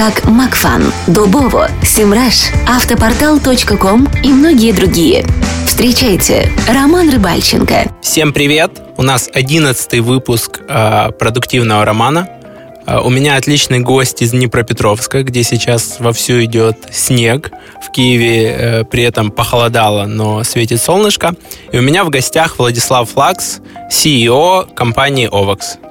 как Макфан, Дубово, Симраш, Автопортал.ком и многие другие. Встречайте, Роман Рыбальченко. Всем привет! У нас одиннадцатый выпуск э, продуктивного романа. Э, у меня отличный гость из Днепропетровска, где сейчас вовсю идет снег. В Киеве э, при этом похолодало, но светит солнышко. И у меня в гостях Владислав Флакс, CEO компании Ovox.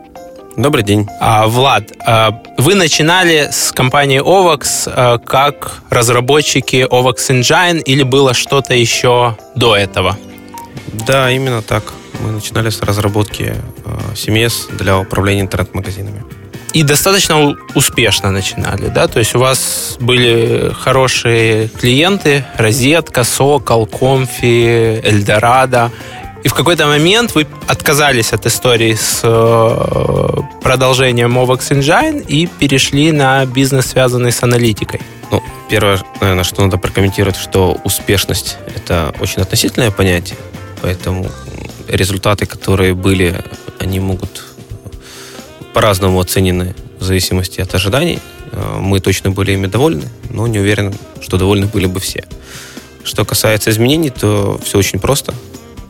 Добрый день. А, Влад, а, вы начинали с компании Ovox а, как разработчики Ovox Engine или было что-то еще до этого? Да, именно так. Мы начинали с разработки CMS для управления интернет-магазинами. И достаточно успешно начинали, да? То есть у вас были хорошие клиенты, Розетка, Сокол, Комфи, Эльдорадо. В какой-то момент вы отказались от истории с э, продолжением Movex Engine и перешли на бизнес, связанный с аналитикой. Ну, первое, наверное, что надо прокомментировать, что успешность – это очень относительное понятие, поэтому результаты, которые были, они могут по-разному оценены в зависимости от ожиданий. Э, мы точно были ими довольны, но не уверен, что довольны были бы все. Что касается изменений, то все очень просто –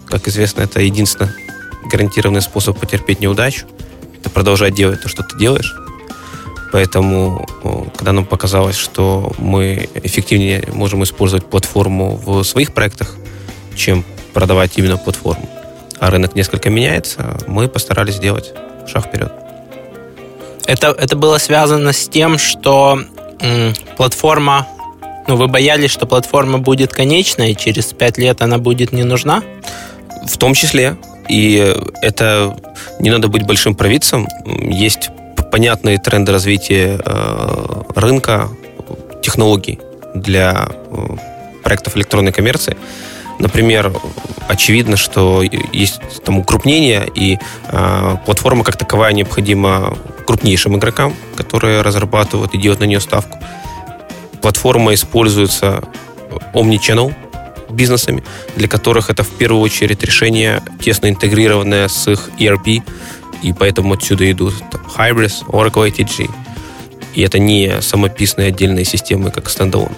как известно, это единственный гарантированный способ потерпеть неудачу. Это продолжать делать то, что ты делаешь. Поэтому, когда нам показалось, что мы эффективнее можем использовать платформу в своих проектах, чем продавать именно платформу, а рынок несколько меняется, мы постарались сделать шаг вперед. Это, это было связано с тем, что м, платформа, ну, вы боялись, что платформа будет конечной, и через пять лет она будет не нужна? В том числе. И это не надо быть большим провидцем. Есть понятные тренды развития э, рынка технологий для э, проектов электронной коммерции. Например, очевидно, что есть там укрупнение, и э, платформа как таковая необходима крупнейшим игрокам, которые разрабатывают и делают на нее ставку. Платформа используется Omnichannel, бизнесами, для которых это в первую очередь решение тесно интегрированное с их ERP, и поэтому отсюда идут там, Hybris, Oracle ATG. И это не самописные отдельные системы, как стендалон.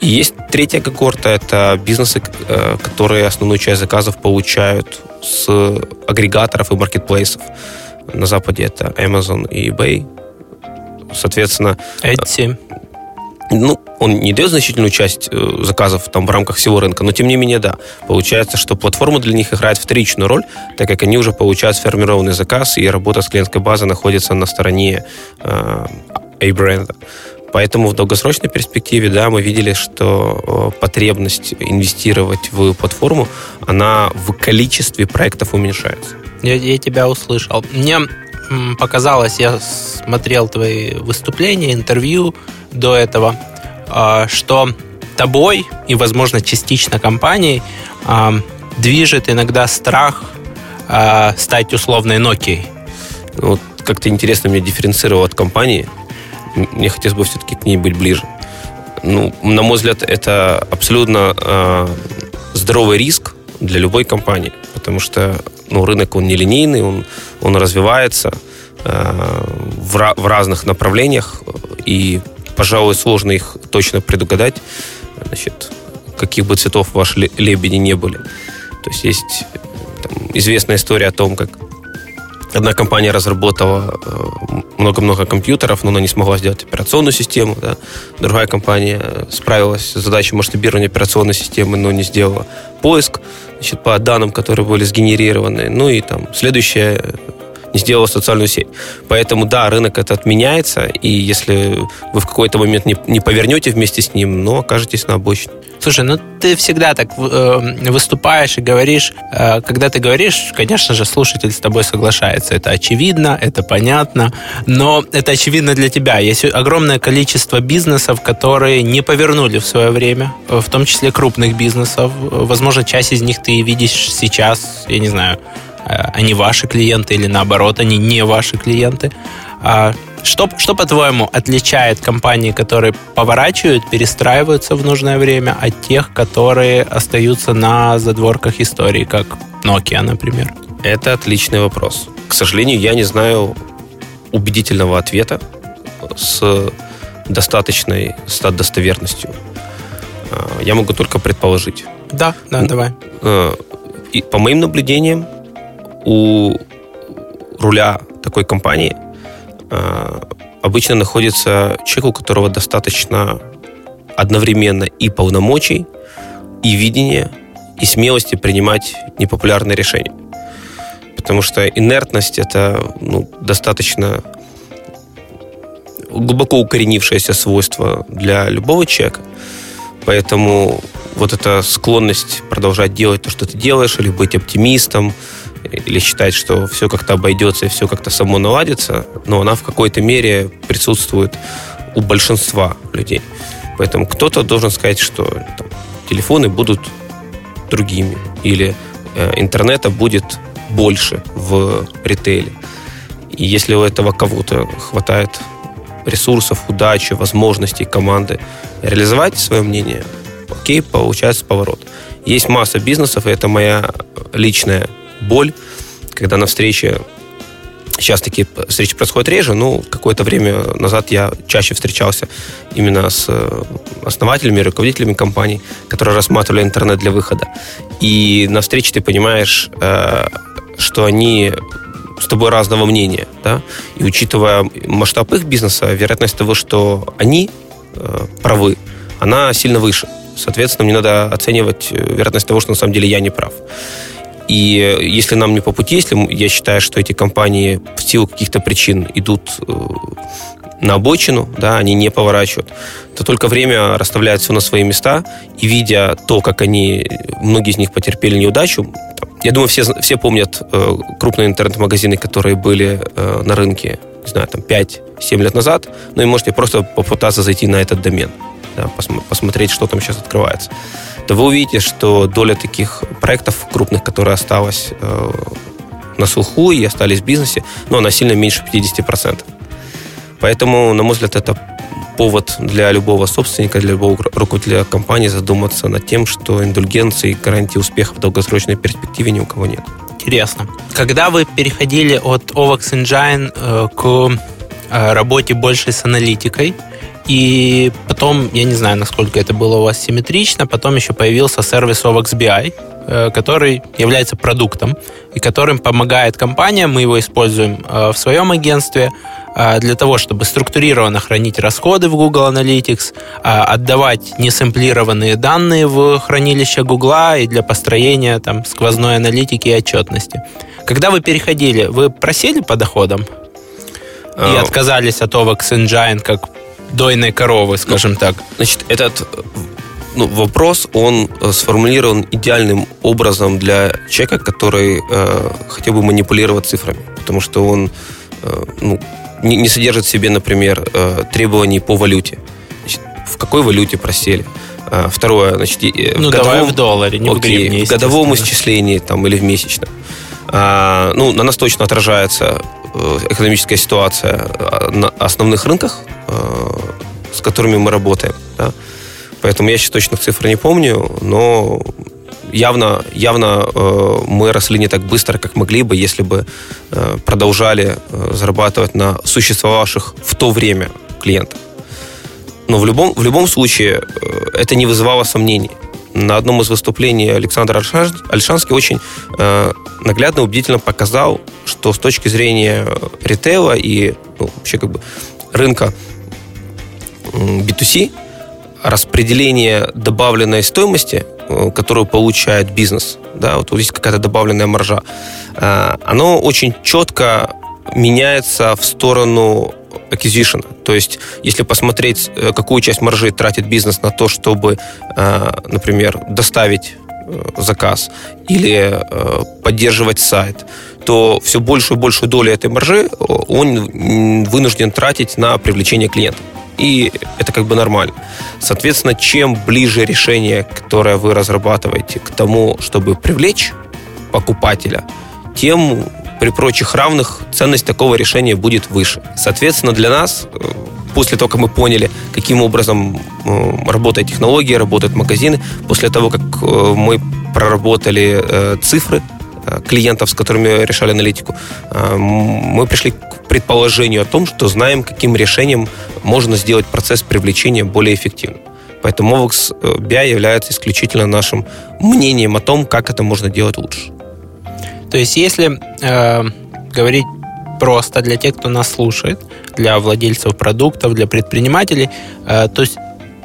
И есть третья когорта, это бизнесы, э, которые основную часть заказов получают с агрегаторов и маркетплейсов. На Западе это Amazon и eBay. Соответственно... Etsy ну, он не дает значительную часть э, заказов там в рамках всего рынка, но тем не менее, да. Получается, что платформа для них играет вторичную роль, так как они уже получают сформированный заказ, и работа с клиентской базой находится на стороне э, A-бренда. Поэтому в долгосрочной перспективе, да, мы видели, что э, потребность инвестировать в платформу, она в количестве проектов уменьшается. Я, я тебя услышал. Мне показалось, я смотрел твои выступления, интервью, до этого, а, что тобой и, возможно, частично компанией а, движет иногда страх а, стать условной Nokia. Вот как-то интересно мне дифференцировал от компании. Мне хотелось бы все-таки к ней быть ближе. Ну, на мой взгляд, это абсолютно э, здоровый риск для любой компании, потому что ну, рынок он нелинейный, он, он развивается э, в, в разных направлениях, и пожалуй, сложно их точно предугадать. Значит, каких бы цветов ваши лебеди не были. То есть есть там, известная история о том, как одна компания разработала э, много-много компьютеров, но она не смогла сделать операционную систему. Да? Другая компания справилась с задачей масштабирования операционной системы, но не сделала поиск значит, по данным, которые были сгенерированы. Ну и там следующая сделала социальную сеть. Поэтому, да, рынок это отменяется, и если вы в какой-то момент не, не повернете вместе с ним, но окажетесь на обочине. Слушай, ну ты всегда так э, выступаешь и говоришь, э, когда ты говоришь, конечно же, слушатель с тобой соглашается. Это очевидно, это понятно, но это очевидно для тебя. Есть огромное количество бизнесов, которые не повернули в свое время, в том числе крупных бизнесов. Возможно, часть из них ты видишь сейчас, я не знаю, Э, они ваши клиенты или наоборот, они не ваши клиенты. А что, что по-твоему, отличает компании, которые поворачивают, перестраиваются в нужное время, от тех, которые остаются на задворках истории, как Nokia, например? Это отличный вопрос. К сожалению, я не знаю убедительного ответа с достаточной стат достоверностью. Э, я могу только предположить. Да, да, давай. Э, и по моим наблюдениям, у руля такой компании э, обычно находится человек, у которого достаточно одновременно и полномочий, и видения, и смелости принимать непопулярные решения. Потому что инертность это ну, достаточно глубоко укоренившееся свойство для любого человека. Поэтому вот эта склонность продолжать делать то, что ты делаешь, или быть оптимистом, или считать, что все как-то обойдется и все как-то само наладится, но она в какой-то мере присутствует у большинства людей. Поэтому кто-то должен сказать, что там, телефоны будут другими, или э, интернета будет больше в ритейле. И если у этого кого-то хватает ресурсов, удачи, возможностей команды реализовать свое мнение, окей, получается поворот. Есть масса бизнесов, и это моя личная боль, когда на встрече Сейчас такие встречи происходят реже, но какое-то время назад я чаще встречался именно с э, основателями, руководителями компаний, которые рассматривали интернет для выхода. И на встрече ты понимаешь, э, что они с тобой разного мнения, да, и учитывая масштаб их бизнеса, вероятность того, что они э, правы, она сильно выше. Соответственно, мне надо оценивать вероятность того, что на самом деле я не прав. И если нам не по пути, если я считаю, что эти компании в силу каких-то причин идут э, на обочину, да, они не поворачивают, то только время расставляет все на свои места, и видя то, как они, многие из них потерпели неудачу, я думаю, все, все помнят э, крупные интернет-магазины, которые были э, на рынке, не знаю, там 5-7 лет назад, ну и можете просто попытаться зайти на этот домен, да, посмотреть, что там сейчас открывается то вы увидите, что доля таких проектов крупных, которые осталась э, на слуху и остались в бизнесе, ну, она сильно меньше 50%. Поэтому, на мой взгляд, это повод для любого собственника, для любого руководителя компании задуматься над тем, что индульгенции и гарантии успеха в долгосрочной перспективе ни у кого нет. Интересно. Когда вы переходили от OVAX Engine э, к э, работе больше с аналитикой, и потом, я не знаю, насколько это было у вас симметрично, потом еще появился сервис OVXBI, э, который является продуктом и которым помогает компаниям, мы его используем э, в своем агентстве, э, для того, чтобы структурированно хранить расходы в Google Analytics, отдавать несэмплированные данные в хранилище Google и для построения там, сквозной аналитики и отчетности. Когда вы переходили, вы просели по доходам? И отказались от OVX Engine как дойной коровы, скажем ну, так. Значит, этот ну, вопрос, он э, сформулирован идеальным образом для человека, который э, хотел бы манипулировать цифрами. Потому что он э, ну, не, не содержит в себе, например, э, требований по валюте. Значит, в какой валюте просели? Э, второе, значит, э, ну, в годовом, давай в долларе, не окей, в гривне, в годовом исчислении там, или в месячном. А, ну, на нас точно отражается экономическая ситуация на основных рынках, с которыми мы работаем. Да? Поэтому я сейчас точных цифр не помню, но явно, явно э, мы росли не так быстро, как могли бы, если бы э, продолжали э, зарабатывать на существовавших в то время клиентах. Но в любом, в любом случае э, это не вызывало сомнений. На одном из выступлений Александр Альшанский очень э, наглядно, убедительно показал, что с точки зрения ритейла и ну, вообще как бы рынка B2C распределение добавленной стоимости, э, которую получает бизнес, да, вот здесь какая-то добавленная маржа, э, оно очень четко меняется в сторону acquisition. То есть, если посмотреть, э, какую часть маржи тратит бизнес на то, чтобы, например, доставить заказ или поддерживать сайт, то все большую и большую долю этой маржи он вынужден тратить на привлечение клиентов и это как бы нормально. Соответственно, чем ближе решение, которое вы разрабатываете к тому, чтобы привлечь покупателя, тем при прочих равных ценность такого решения будет выше. Соответственно, для нас, э, после того, как мы поняли, каким образом э, работает технология, работают магазины, после того, как э, мы проработали цифры клиентов, с которыми решали аналитику, мы пришли к предположению о том, что знаем, каким решением можно сделать процесс привлечения более эффективным. Поэтому Movex э, BI является исключительно нашим мнением о том, как это можно делать лучше. То есть, если э, говорить просто для тех, кто нас слушает, для владельцев продуктов, для предпринимателей, э, то есть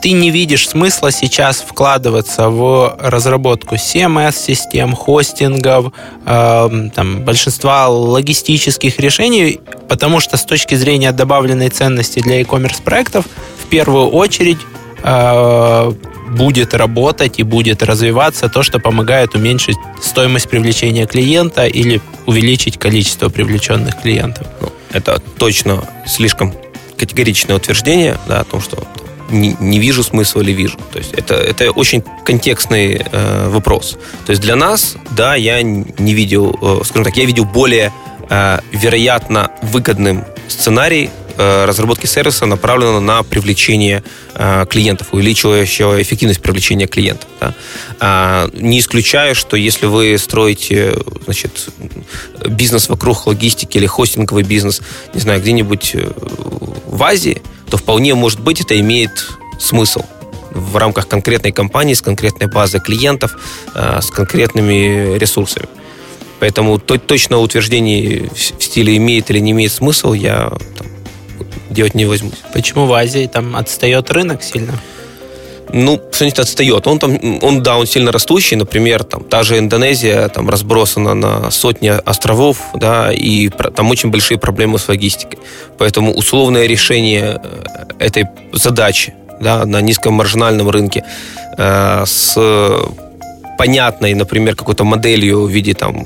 ты не видишь смысла сейчас вкладываться в разработку CMS-систем, хостингов, э, там, большинства логистических решений, потому что с точки зрения добавленной ценности для e-commerce проектов в первую очередь э, будет работать и будет развиваться то, что помогает уменьшить стоимость привлечения клиента или увеличить количество привлеченных клиентов. Ну, это точно слишком категоричное утверждение да, о том, что не, не вижу смысла или вижу. То есть это, это очень контекстный э, вопрос. То есть для нас, да, я не видел, э, скажем так, я видел более э, вероятно выгодным сценарий разработки сервиса направленного на привлечение э, клиентов, увеличивающего эффективность привлечения клиентов. Да. А, не исключаю, что если вы строите значит, бизнес вокруг логистики или хостинговый бизнес, не знаю, где-нибудь э, в Азии, то вполне может быть это имеет смысл в рамках конкретной компании, с конкретной базой клиентов, э, с конкретными ресурсами. Поэтому точно утверждение в стиле имеет или не имеет смысл я там, делать не возьмусь. Почему в Азии там отстает рынок сильно? ну, что-нибудь отстает. Он там, он, да, он сильно растущий, например, там, та же Индонезия там разбросана на сотни островов, да, и там очень большие проблемы с логистикой. Поэтому условное решение э, этой задачи, да, на низкомаржинальном рынке э, с понятной, например, какой-то моделью в виде там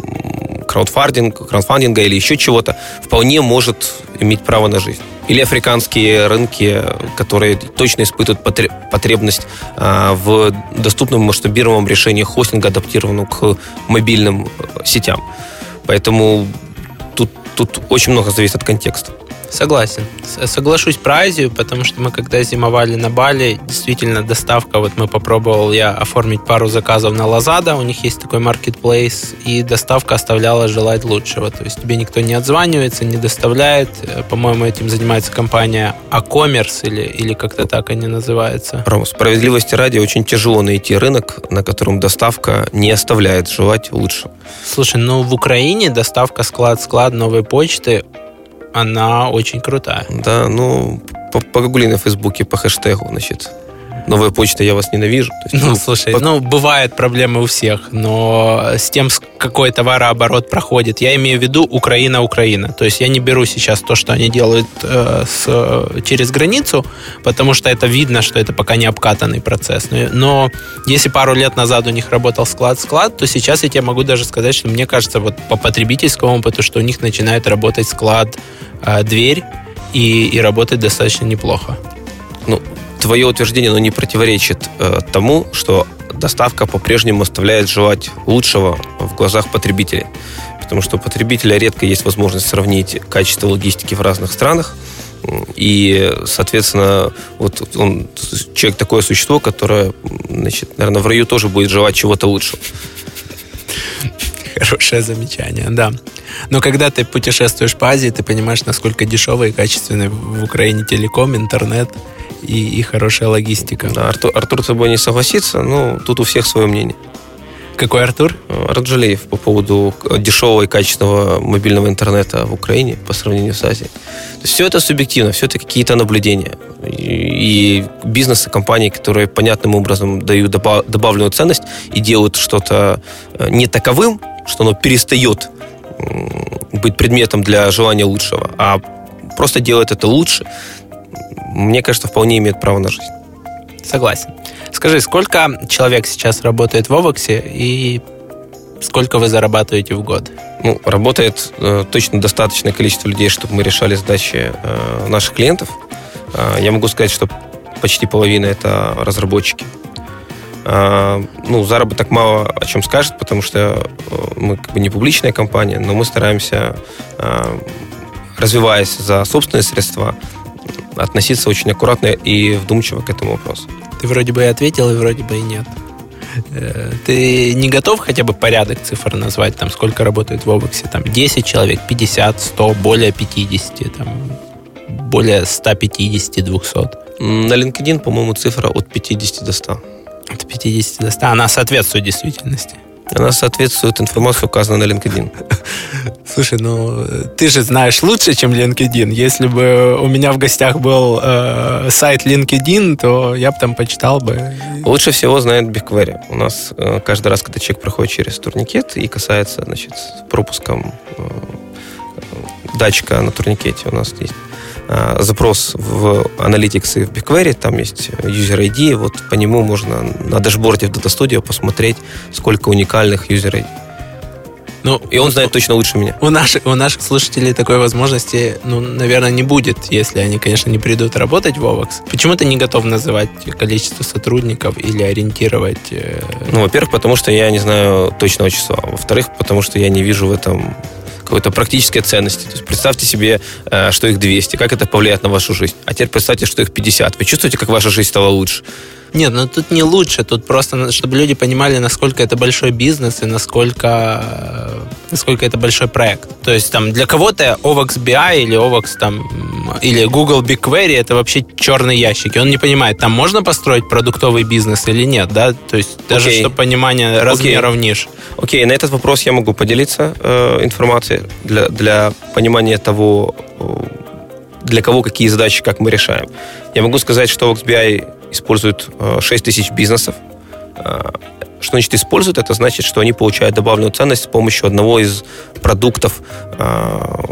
краудфандинга, краудфандинга или еще чего-то, вполне может иметь право на жизнь или африканские рынки, которые точно испытывают потребность а, в доступном масштабируемом решении хостинга, адаптированном к мобильным э, сетям. Поэтому тут, тут очень много зависит от контекста. Согласен. Соглашусь про Азию, потому что мы когда зимовали на Бали, действительно доставка, вот мы попробовал я оформить пару заказов на Лазада, у них есть такой маркетплейс, и доставка оставляла желать лучшего. То есть тебе никто не отзванивается, не доставляет. Э, по-моему, этим занимается компания Акомерс или, или как-то так они называются. Ром, справедливости ради, очень тяжело найти рынок, на котором доставка не оставляет желать лучше. Слушай, ну в Украине доставка склад-склад новой почты она очень крутая. Да, ну, погугли на Фейсбуке по хэштегу, значит, новая почта, я вас ненавижу. есть, ну, ну, слушай, по... ну, бывают проблемы у всех, но с тем, какой товарооборот проходит, я имею в виду Украина-Украина. То есть я не беру сейчас то, что они делают э, с, через границу, потому что это видно, что это пока не обкатанный процесс. Но если пару лет назад у них работал склад-склад, то сейчас я тебе могу даже сказать, что мне кажется, вот по потребительскому опыту, что у них начинает работать склад-дверь, э, и, и работать достаточно неплохо. Ну, твое утверждение, оно не противоречит э, тому, что доставка по-прежнему оставляет желать лучшего в глазах потребителей. Потому что у потребителя редко есть возможность сравнить качество логистики в разных странах. И, соответственно, вот он, человек такое существо, которое, значит, наверное, в раю тоже будет желать чего-то лучшего. Хорошее замечание, да. Но когда ты путешествуешь по Азии, ты понимаешь, насколько дешевый и качественный в Украине телеком, интернет и, и хорошая логистика. Да, Артур, Артур с тобой не согласится, но тут у всех свое мнение. Какой Артур? Раджалеев по поводу дешевого и качественного мобильного интернета в Украине по сравнению с Азией. То есть все это субъективно, все это какие-то наблюдения. И, и бизнесы, компании, которые понятным образом дают добавленную ценность и делают что-то э, не таковым, что оно перестает быть предметом для желания лучшего, а просто делает это лучше, мне кажется, вполне имеет право на жизнь. Согласен. Скажи, сколько человек сейчас работает в Овоксе и сколько вы зарабатываете в год? Ну, работает э, точно достаточное количество людей, чтобы мы решали задачи э, наших клиентов. Э, я могу сказать, что почти половина это разработчики. Э, ну, заработок мало о чем скажет, потому что э, мы как бы не публичная компания, но мы стараемся, э, развиваясь за собственные средства, относиться очень аккуратно и вдумчиво к этому вопросу. Ты вроде бы и ответил, и вроде бы и нет. Э, ты не готов хотя бы порядок цифр назвать, там, сколько работает в Обоксе? Там 10 человек, 50, 100, более 50, там, более 150, 200? На LinkedIn, по-моему, цифра от 50 до 100. От 50 до 100. Она соответствует действительности. Она соответствует информации, указанной на LinkedIn. Слушай, ну ты же знаешь лучше, чем LinkedIn. Если бы у меня в гостях был э, сайт LinkedIn, то я бы там почитал бы. Лучше всего знает BigQuery. У нас э, каждый раз, когда человек проходит через турникет и касается, значит, пропуском э, датчика на турникете, у нас есть Э, запрос в Analytics и в BigQuery, там есть user ID, вот по нему можно на дашборде в Data Studio посмотреть, сколько уникальных user ID. Ну, и он знает точно лучше меня. У наших, у наших слушателей такой возможности, ну, наверное, не будет, если они, конечно, не придут работать в Ovox. Почему ты не готов называть количество сотрудников или ориентировать? Э... Ну, во-первых, потому что я не знаю точного числа. Во-вторых, потому что я не вижу в этом какой-то практической ценности. То есть представьте себе, э, что их 200, как это повлияет на вашу жизнь. А теперь представьте, что их 50. Вы чувствуете, как ваша жизнь стала лучше? Нет, ну тут не лучше, тут просто, чтобы люди понимали, насколько это большой бизнес и насколько, насколько это большой проект. То есть там для кого-то Ovox BI или Ovox там, или Google BigQuery это вообще черные ящики. Он не понимает, там можно построить продуктовый бизнес или нет, да? То есть даже okay. чтобы понимание размеров okay. ниш. Окей, okay, на этот вопрос я могу поделиться э, информацией для, для понимания того, для кого какие задачи, как мы решаем. Я могу сказать, что OXBI использует 6 э, тысяч бизнесов. Э, что значит используют? Это значит, что они получают добавленную ценность с помощью одного из продуктов, э,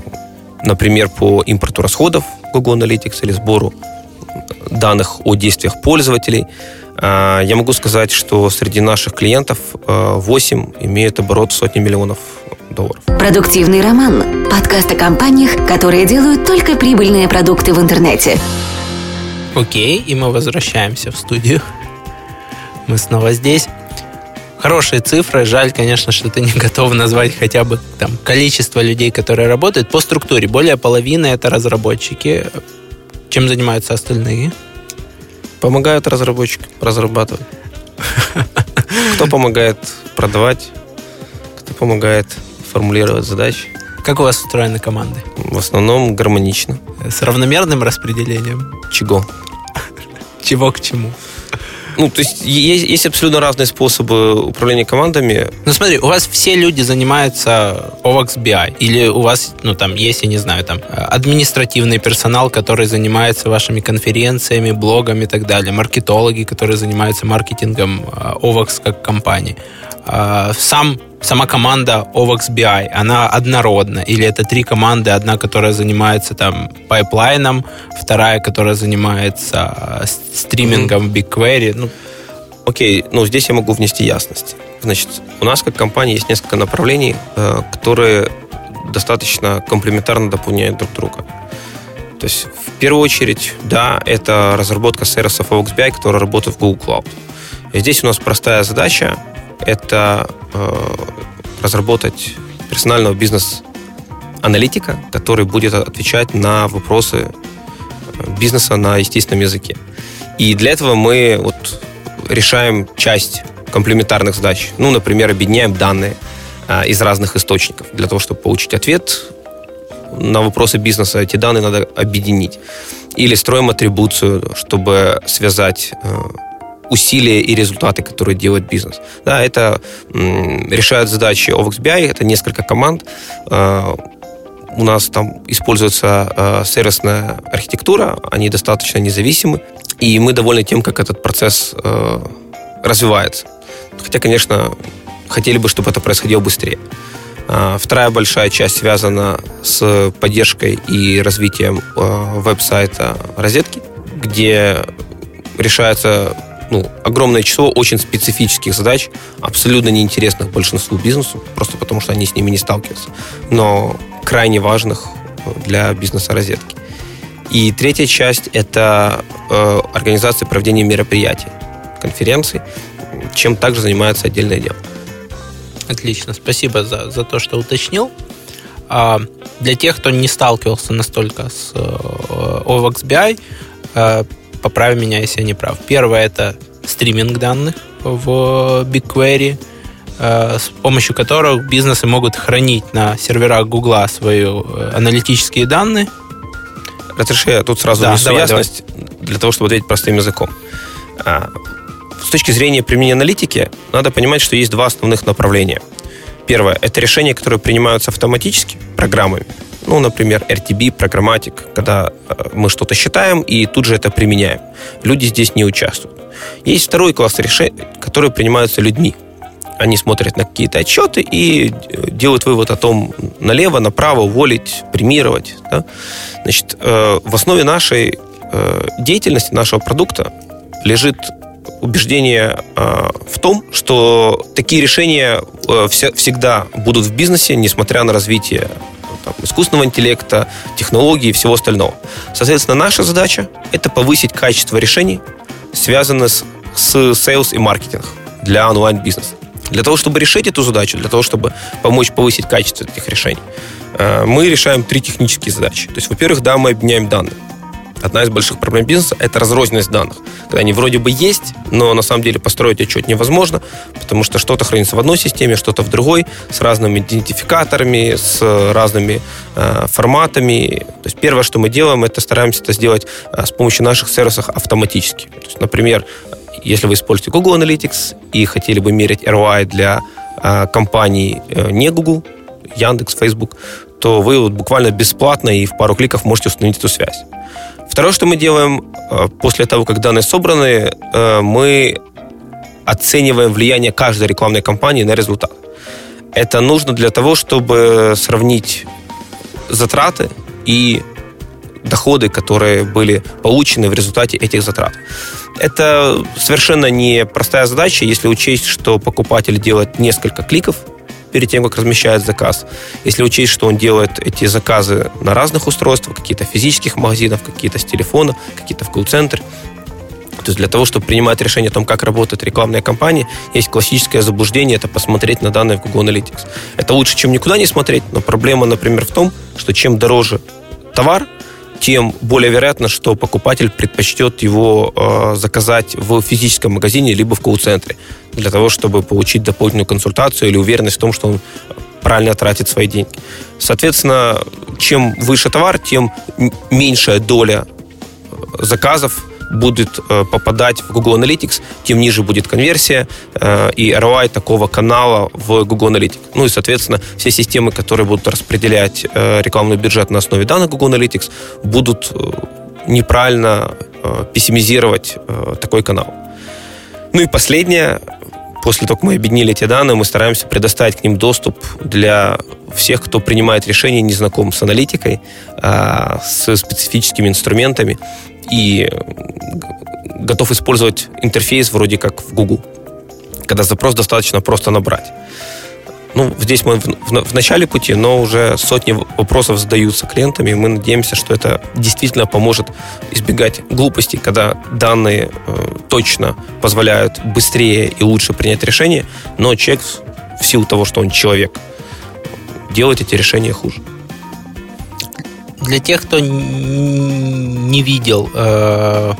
например, по импорту расходов Google Analytics или сбору данных о действиях пользователей. Я могу сказать, что среди наших клиентов 8 имеют оборот сотни миллионов долларов. Продуктивный роман. Подкаст о компаниях, которые делают только прибыльные продукты в интернете. Окей, и мы возвращаемся в студию. Мы снова здесь. Хорошие цифры. Жаль, конечно, что ты не готов назвать хотя бы там количество людей, которые работают по структуре. Более половины это разработчики. Чем занимаются остальные? Помогают разработчикам разрабатывать. Кто помогает продавать, кто помогает формулировать задачи. Как у вас устроены команды? В основном гармонично. С равномерным распределением? Чего? Чего к чему. Ну, то есть есть, есть абсолютно разные способы управления командами. Ну, смотри, у вас все люди занимаются OVAX BI, или у вас, ну, там, есть, я не знаю, там, административный персонал, который занимается вашими конференциями, блогами и так далее, маркетологи, которые занимаются маркетингом OWOX как компании. А, сам сама команда OWOX BI, она однородна? Или это три команды, одна, которая занимается там пайплайном, вторая, которая занимается э, стримингом BigQuery? Ну, Окей, ну здесь я могу внести ясность. Значит, у нас как компания есть несколько направлений, э, которые достаточно комплементарно дополняют друг друга. То есть, в первую очередь, да, это разработка сервисов OWOX BI, которые работают в Google Cloud. И здесь у нас простая задача это э, разработать персонального бизнес-аналитика, который будет отвечать на вопросы э, бизнеса на естественном языке. И для этого мы вот решаем часть комплементарных задач. Ну, например, объединяем данные э, из разных источников для того, чтобы получить ответ на вопросы бизнеса эти данные надо объединить. Или строим атрибуцию, чтобы связать усилия и результаты, которые делает бизнес. Да, это решают задачи OVXBI, это несколько команд. Э, у нас там используется э, сервисная архитектура, они достаточно независимы, и мы довольны тем, как этот процесс э, развивается. Хотя, конечно, хотели бы, чтобы это происходило быстрее. А, вторая большая часть связана с поддержкой и развитием веб-сайта розетки, где решается ну, огромное число очень специфических задач, абсолютно неинтересных большинству бизнесу, просто потому что они с ними не сталкиваются, но крайне важных для бизнеса розетки. И третья часть – это э, организация проведения мероприятий, конференций, чем также занимается отдельное дело. Отлично, спасибо за, за то, что уточнил. А, для тех, кто не сталкивался настолько с э, OVXBI, э, поправь меня, если я не прав. Первое – это стриминг данных в BigQuery, э, с помощью которых бизнесы могут хранить на серверах Гугла свои э, аналитические данные. Разреши, я тут сразу да, внесу давай, ясность давай. для того, чтобы ответить простым языком. А, с точки зрения применения аналитики, надо понимать, что есть два основных направления. Первое – это решения, которые принимаются автоматически программами. Ну, например, RTB, программатик, когда э, мы что-то считаем и тут же это применяем. Люди здесь не участвуют. Есть второй класс решений, которые принимаются людьми. Они смотрят на какие-то отчеты и э, делают вывод о том, налево, направо, уволить, премировать. Да? Значит, э, в основе нашей деятельности, нашего продукта лежит убеждение в том, что такие решения всегда будут в бизнесе, несмотря на развитие там, искусственного интеллекта, технологий и всего остального. Соответственно, наша задача – это повысить качество решений, связанных с, sales и маркетинг для онлайн-бизнеса. Для того, чтобы решить эту задачу, для того, чтобы помочь повысить качество этих решений, э, мы решаем три технические задачи. То есть, во-первых, да, мы объединяем данные. Одна из больших проблем бизнеса – это разрозненность данных. Когда они вроде бы есть, но на самом деле построить отчет невозможно, потому что что-то хранится в одной системе, что-то в другой, с разными идентификаторами, с разными э, форматами. То есть первое, что мы делаем, это стараемся это сделать э, с помощью наших сервисов автоматически. То есть, например, если вы используете Google Analytics и хотели бы мерить ROI для э, компаний э, не Google, Яндекс, Facebook, то вы вот буквально бесплатно и в пару кликов можете установить эту связь. Второе, что мы делаем э, после того, как данные собраны, э, мы оцениваем влияние каждой рекламной кампании на результат. Это нужно для того, чтобы сравнить затраты и доходы, которые были получены в результате этих затрат. Это совершенно не простая задача, если учесть, что покупатель делает несколько кликов перед тем, как размещает заказ. Если учесть, что он делает эти заказы на разных устройствах, какие-то физических магазинов, какие-то с телефона, какие-то в колл-центре, то есть для того, чтобы принимать решение о том, как работает рекламная кампания, есть классическое заблуждение, это посмотреть на данные в Google Analytics. Это лучше, чем никуда не смотреть, но проблема, например, в том, что чем дороже товар, тем более вероятно, что покупатель предпочтет его э, заказать в физическом магазине либо в колл-центре для того, чтобы получить дополнительную консультацию или уверенность в том, что он правильно тратит свои деньги. Соответственно, чем выше товар, тем меньшая доля заказов будет э, попадать в Google Analytics, тем ниже будет конверсия э, и ROI такого канала в Google Analytics. Ну и, соответственно, все системы, которые будут распределять э, рекламный бюджет на основе данных Google Analytics, будут неправильно пессимизировать такой канал. Ну и последнее, после того, как мы объединили эти данные, мы стараемся предоставить к ним доступ для всех, кто принимает решения, не знаком с аналитикой, а с специфическими инструментами и готов использовать интерфейс вроде как в Google, когда запрос достаточно просто набрать. Ну, здесь мы в, в, в начале пути, но уже сотни вопросов задаются клиентами, и мы надеемся, что это действительно поможет избегать глупостей, когда данные э, точно позволяют быстрее и лучше принять решение, но человек в силу того, что он человек, делает эти решения хуже. Для тех, кто не видел э,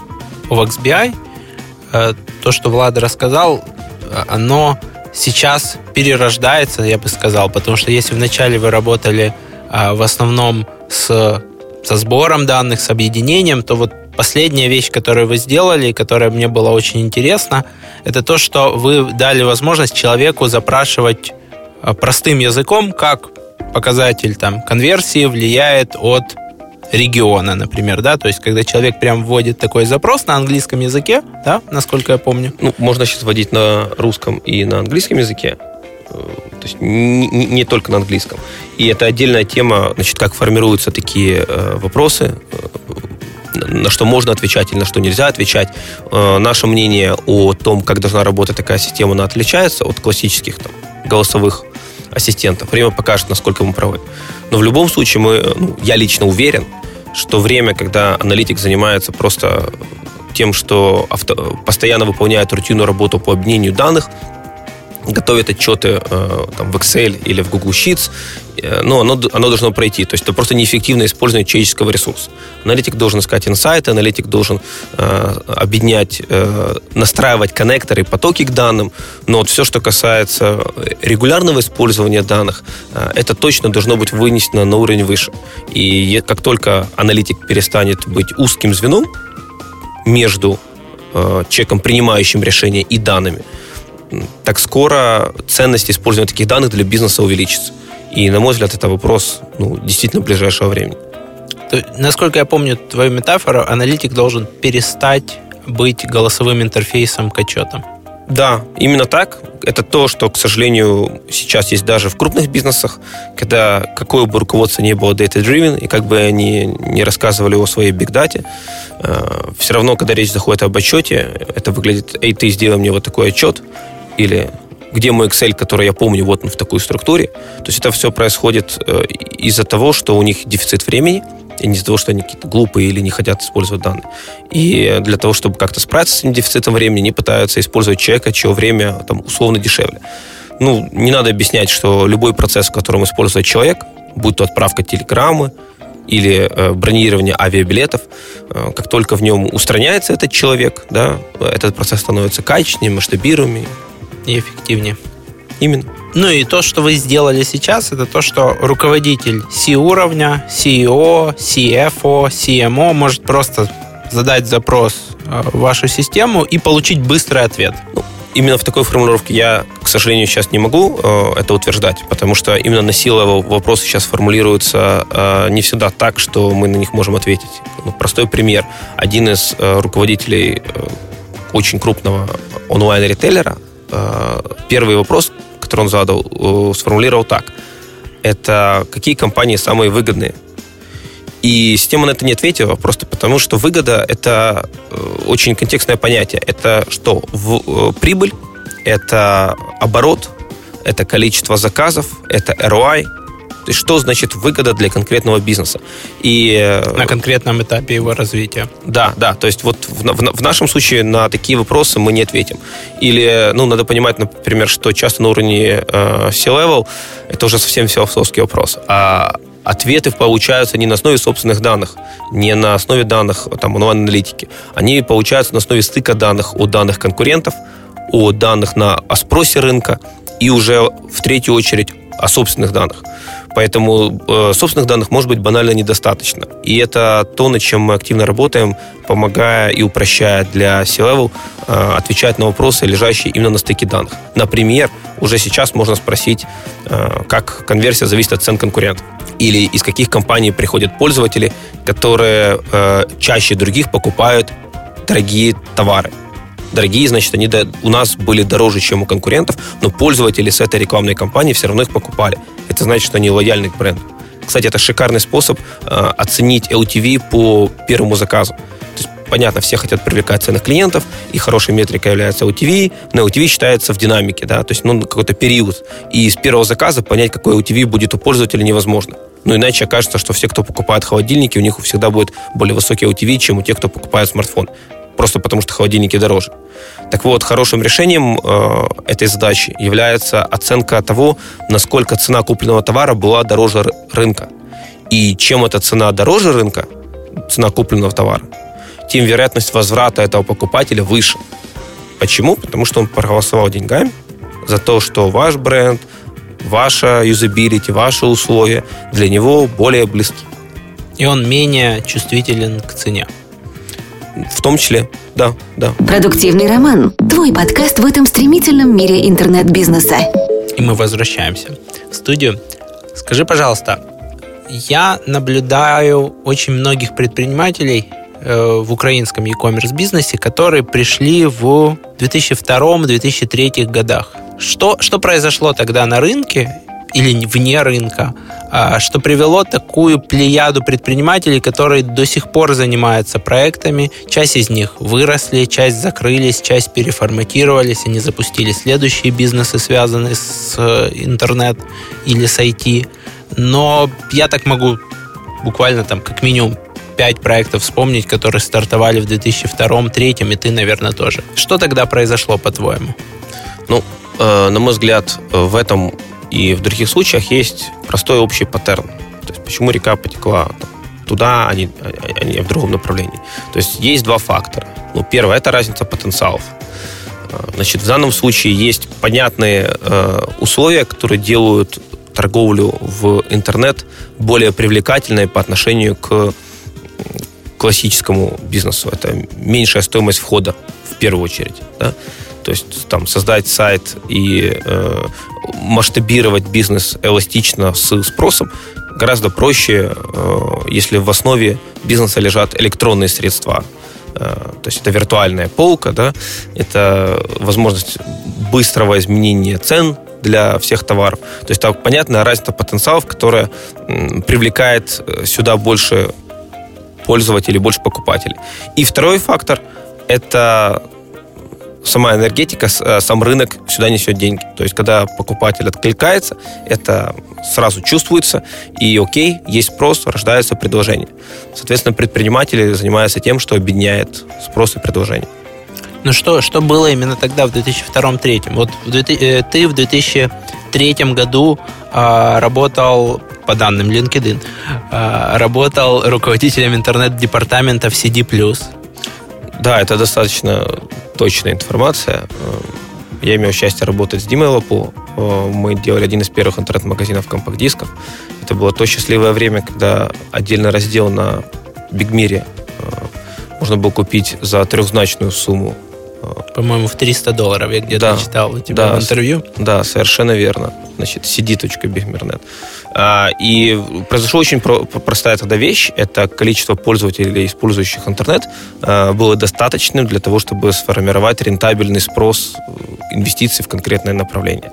OXBI, э, то, что Влад рассказал, оно сейчас перерождается, я бы сказал, потому что если вначале вы работали э, в основном с, со сбором данных, с объединением, то вот последняя вещь, которую вы сделали, которая мне была очень интересна, это то, что вы дали возможность человеку запрашивать э, простым языком, как показатель там, конверсии влияет от региона, например, да, то есть когда человек прям вводит такой запрос на английском языке, да, насколько я помню. Ну, можно сейчас вводить на русском и на английском языке, э, то есть не, не только на английском. И это отдельная тема, значит, как формируются такие э, вопросы, э, на что можно отвечать или на что нельзя отвечать. Наше мнение о том, как должна работать такая система, она отличается от классических там, голосовых ассистентов. Время покажет, насколько мы правы. Но в любом случае мы, ну, я лично уверен, что время, когда аналитик занимается просто тем, что авто, постоянно выполняет рутинную работу по объединению данных, готовит отчеты э, там, в Excel или в Google Sheets, э, но оно, оно должно пройти. То есть это просто неэффективное использование человеческого ресурса. Аналитик должен искать инсайты, аналитик должен э, объединять, э, настраивать коннекторы, потоки к данным, но вот все, что касается регулярного использования данных, э, это точно должно быть вынесено на уровень выше. И как только аналитик перестанет быть узким звеном между э, человеком, принимающим решения, и данными, так скоро ценность использования таких данных для бизнеса увеличится. И, на мой взгляд, это вопрос ну, действительно ближайшего времени. Насколько я помню твою метафору, аналитик должен перестать быть голосовым интерфейсом к отчетам. Да, именно так. Это то, что, к сожалению, сейчас есть даже в крупных бизнесах, когда какое бы руководство не было data-driven, и как бы они не рассказывали о своей data, э, все равно, когда речь заходит об отчете, это выглядит, эй, ты сделай мне вот такой отчет, или где мой Excel, который я помню, вот он в такой структуре. То есть это все происходит э, из-за того, что у них дефицит времени, и не из-за того, что они какие-то глупые или не хотят использовать данные. И для того, чтобы как-то справиться с этим дефицитом времени, они пытаются использовать человека, чье время там, условно дешевле. Ну, не надо объяснять, что любой процесс, в котором использует человек, будь то отправка телеграммы, или э, бронирование авиабилетов, э, как только в нем устраняется этот человек, да, этот процесс становится качественнее, масштабируемее, и эффективнее. Именно. Ну и то, что вы сделали сейчас, это то, что руководитель C-уровня, CEO, CFO, CMO может просто задать запрос э, в вашу систему и получить быстрый ответ. Ну, именно в такой формулировке я, к сожалению, сейчас не могу э, это утверждать, потому что именно на силу вопросы сейчас формулируются э, не всегда так, что мы на них можем ответить. Ну, простой пример. Один из руководителей очень крупного онлайн-ритейлера первый вопрос, который он задал, э, сформулировал так. Это какие компании самые выгодные? И система на это не ответила, просто потому что выгода – это э, очень контекстное понятие. Это что? В, прибыль, это оборот, это количество заказов, это ROI, то есть что значит выгода для конкретного бизнеса? И, э, на конкретном этапе его развития. Да, да. То есть вот в, в, в нашем случае на такие вопросы мы не ответим. Или, ну, надо понимать, например, что часто на уровне э, C-level это уже совсем философский вопрос. А ответы получаются не на основе собственных данных, не на основе данных там, онлайн-аналитики. Они получаются на основе стыка данных о данных конкурентов, о данных на, о спросе рынка и уже в третью очередь о собственных данных. Поэтому э, собственных данных может быть банально недостаточно. И это то, над чем мы активно работаем, помогая и упрощая для C-Level э, отвечать на вопросы, лежащие именно на стыке данных. Например, уже сейчас можно спросить, э, как конверсия зависит от цен конкурентов. Или из каких компаний приходят пользователи, которые чаще других покупают дорогие товары дорогие, значит, они у нас были дороже, чем у конкурентов, но пользователи с этой рекламной кампании все равно их покупали. Это значит, что они лояльны к бренду. Кстати, это шикарный способ э, оценить LTV по первому заказу. То есть, понятно, все хотят привлекать ценных клиентов, и хорошей метрикой является LTV, но LTV считается в динамике, да, то есть, ну, какой-то период. И с первого заказа понять, какой LTV будет у пользователя, невозможно. Ну, иначе окажется, что все, кто покупает холодильники, у них всегда будет более высокий LTV, чем у тех, кто покупает смартфон просто потому что холодильники дороже. Так вот, хорошим решением э, этой задачи является оценка того, насколько цена купленного товара была дороже рынка. И чем эта цена дороже рынка, цена купленного товара, тем вероятность возврата этого покупателя выше. Почему? Потому что он проголосовал деньгами за то, что ваш бренд, ваша юзабилити, ваши условия для него более близки. И он менее чувствителен к цене. В том числе, да, да. Продуктивный роман. Твой подкаст в этом стремительном мире интернет-бизнеса. И мы возвращаемся в студию. Скажи, пожалуйста, я наблюдаю очень многих предпринимателей э, в украинском e-commerce бизнесе, которые пришли в 2002-2003 годах. Что, что произошло тогда на рынке или вне рынка, а, что привело такую плеяду предпринимателей, которые до сих пор занимаются проектами. Часть из них выросли, часть закрылись, часть переформатировались, они запустили следующие бизнесы, связанные с э, интернет или с IT. Но я так могу буквально там как минимум пять проектов вспомнить, которые стартовали в 2002-2003, и ты, наверное, тоже. Что тогда произошло, по-твоему? Ну, э, на мой взгляд, в этом и в других случаях есть простой общий паттерн. То есть почему река потекла там, туда, а не, а не в другом направлении. То есть есть два фактора. Ну, первое, это разница потенциалов. Э, значит, в данном случае есть понятные э, условия, которые делают торговлю в интернет более привлекательной по отношению к классическому бизнесу. Это меньшая стоимость входа в первую очередь. Да? То есть там создать сайт и э, масштабировать бизнес эластично с спросом гораздо проще, э, если в основе бизнеса лежат электронные средства. Э, то есть это виртуальная полка, да, это возможность быстрого изменения цен для всех товаров. То есть там понятная разница потенциалов, которая привлекает э, сюда больше пользователей, больше покупателей. И второй фактор – это сама энергетика, э, сам рынок сюда несет деньги. То есть, когда покупатель откликается, это сразу чувствуется, и окей, есть спрос, рождается предложение. Соответственно, предприниматели занимаются тем, что объединяет спрос и предложение. Ну что, что было именно тогда, в 2002-2003? Вот в 2000, э, ты в 2003 году э, работал, по данным LinkedIn, э, работал руководителем интернет-департамента в CD+. Да, это достаточно точная информация. Я имел счастье работать с Димой Лапу. Мы делали один из первых интернет-магазинов компакт-дисков. Это было то счастливое время, когда отдельный раздел на Бигмире можно было купить за трехзначную сумму по-моему, в 300 долларов я где-то да, читал у тебя да, в интервью. Да, совершенно верно. Значит, cd.bigmernet. А, и произошла очень простая тогда вещь. Это количество пользователей, использующих интернет, а, было достаточным для того, чтобы сформировать рентабельный спрос э, инвестиций в конкретное направление.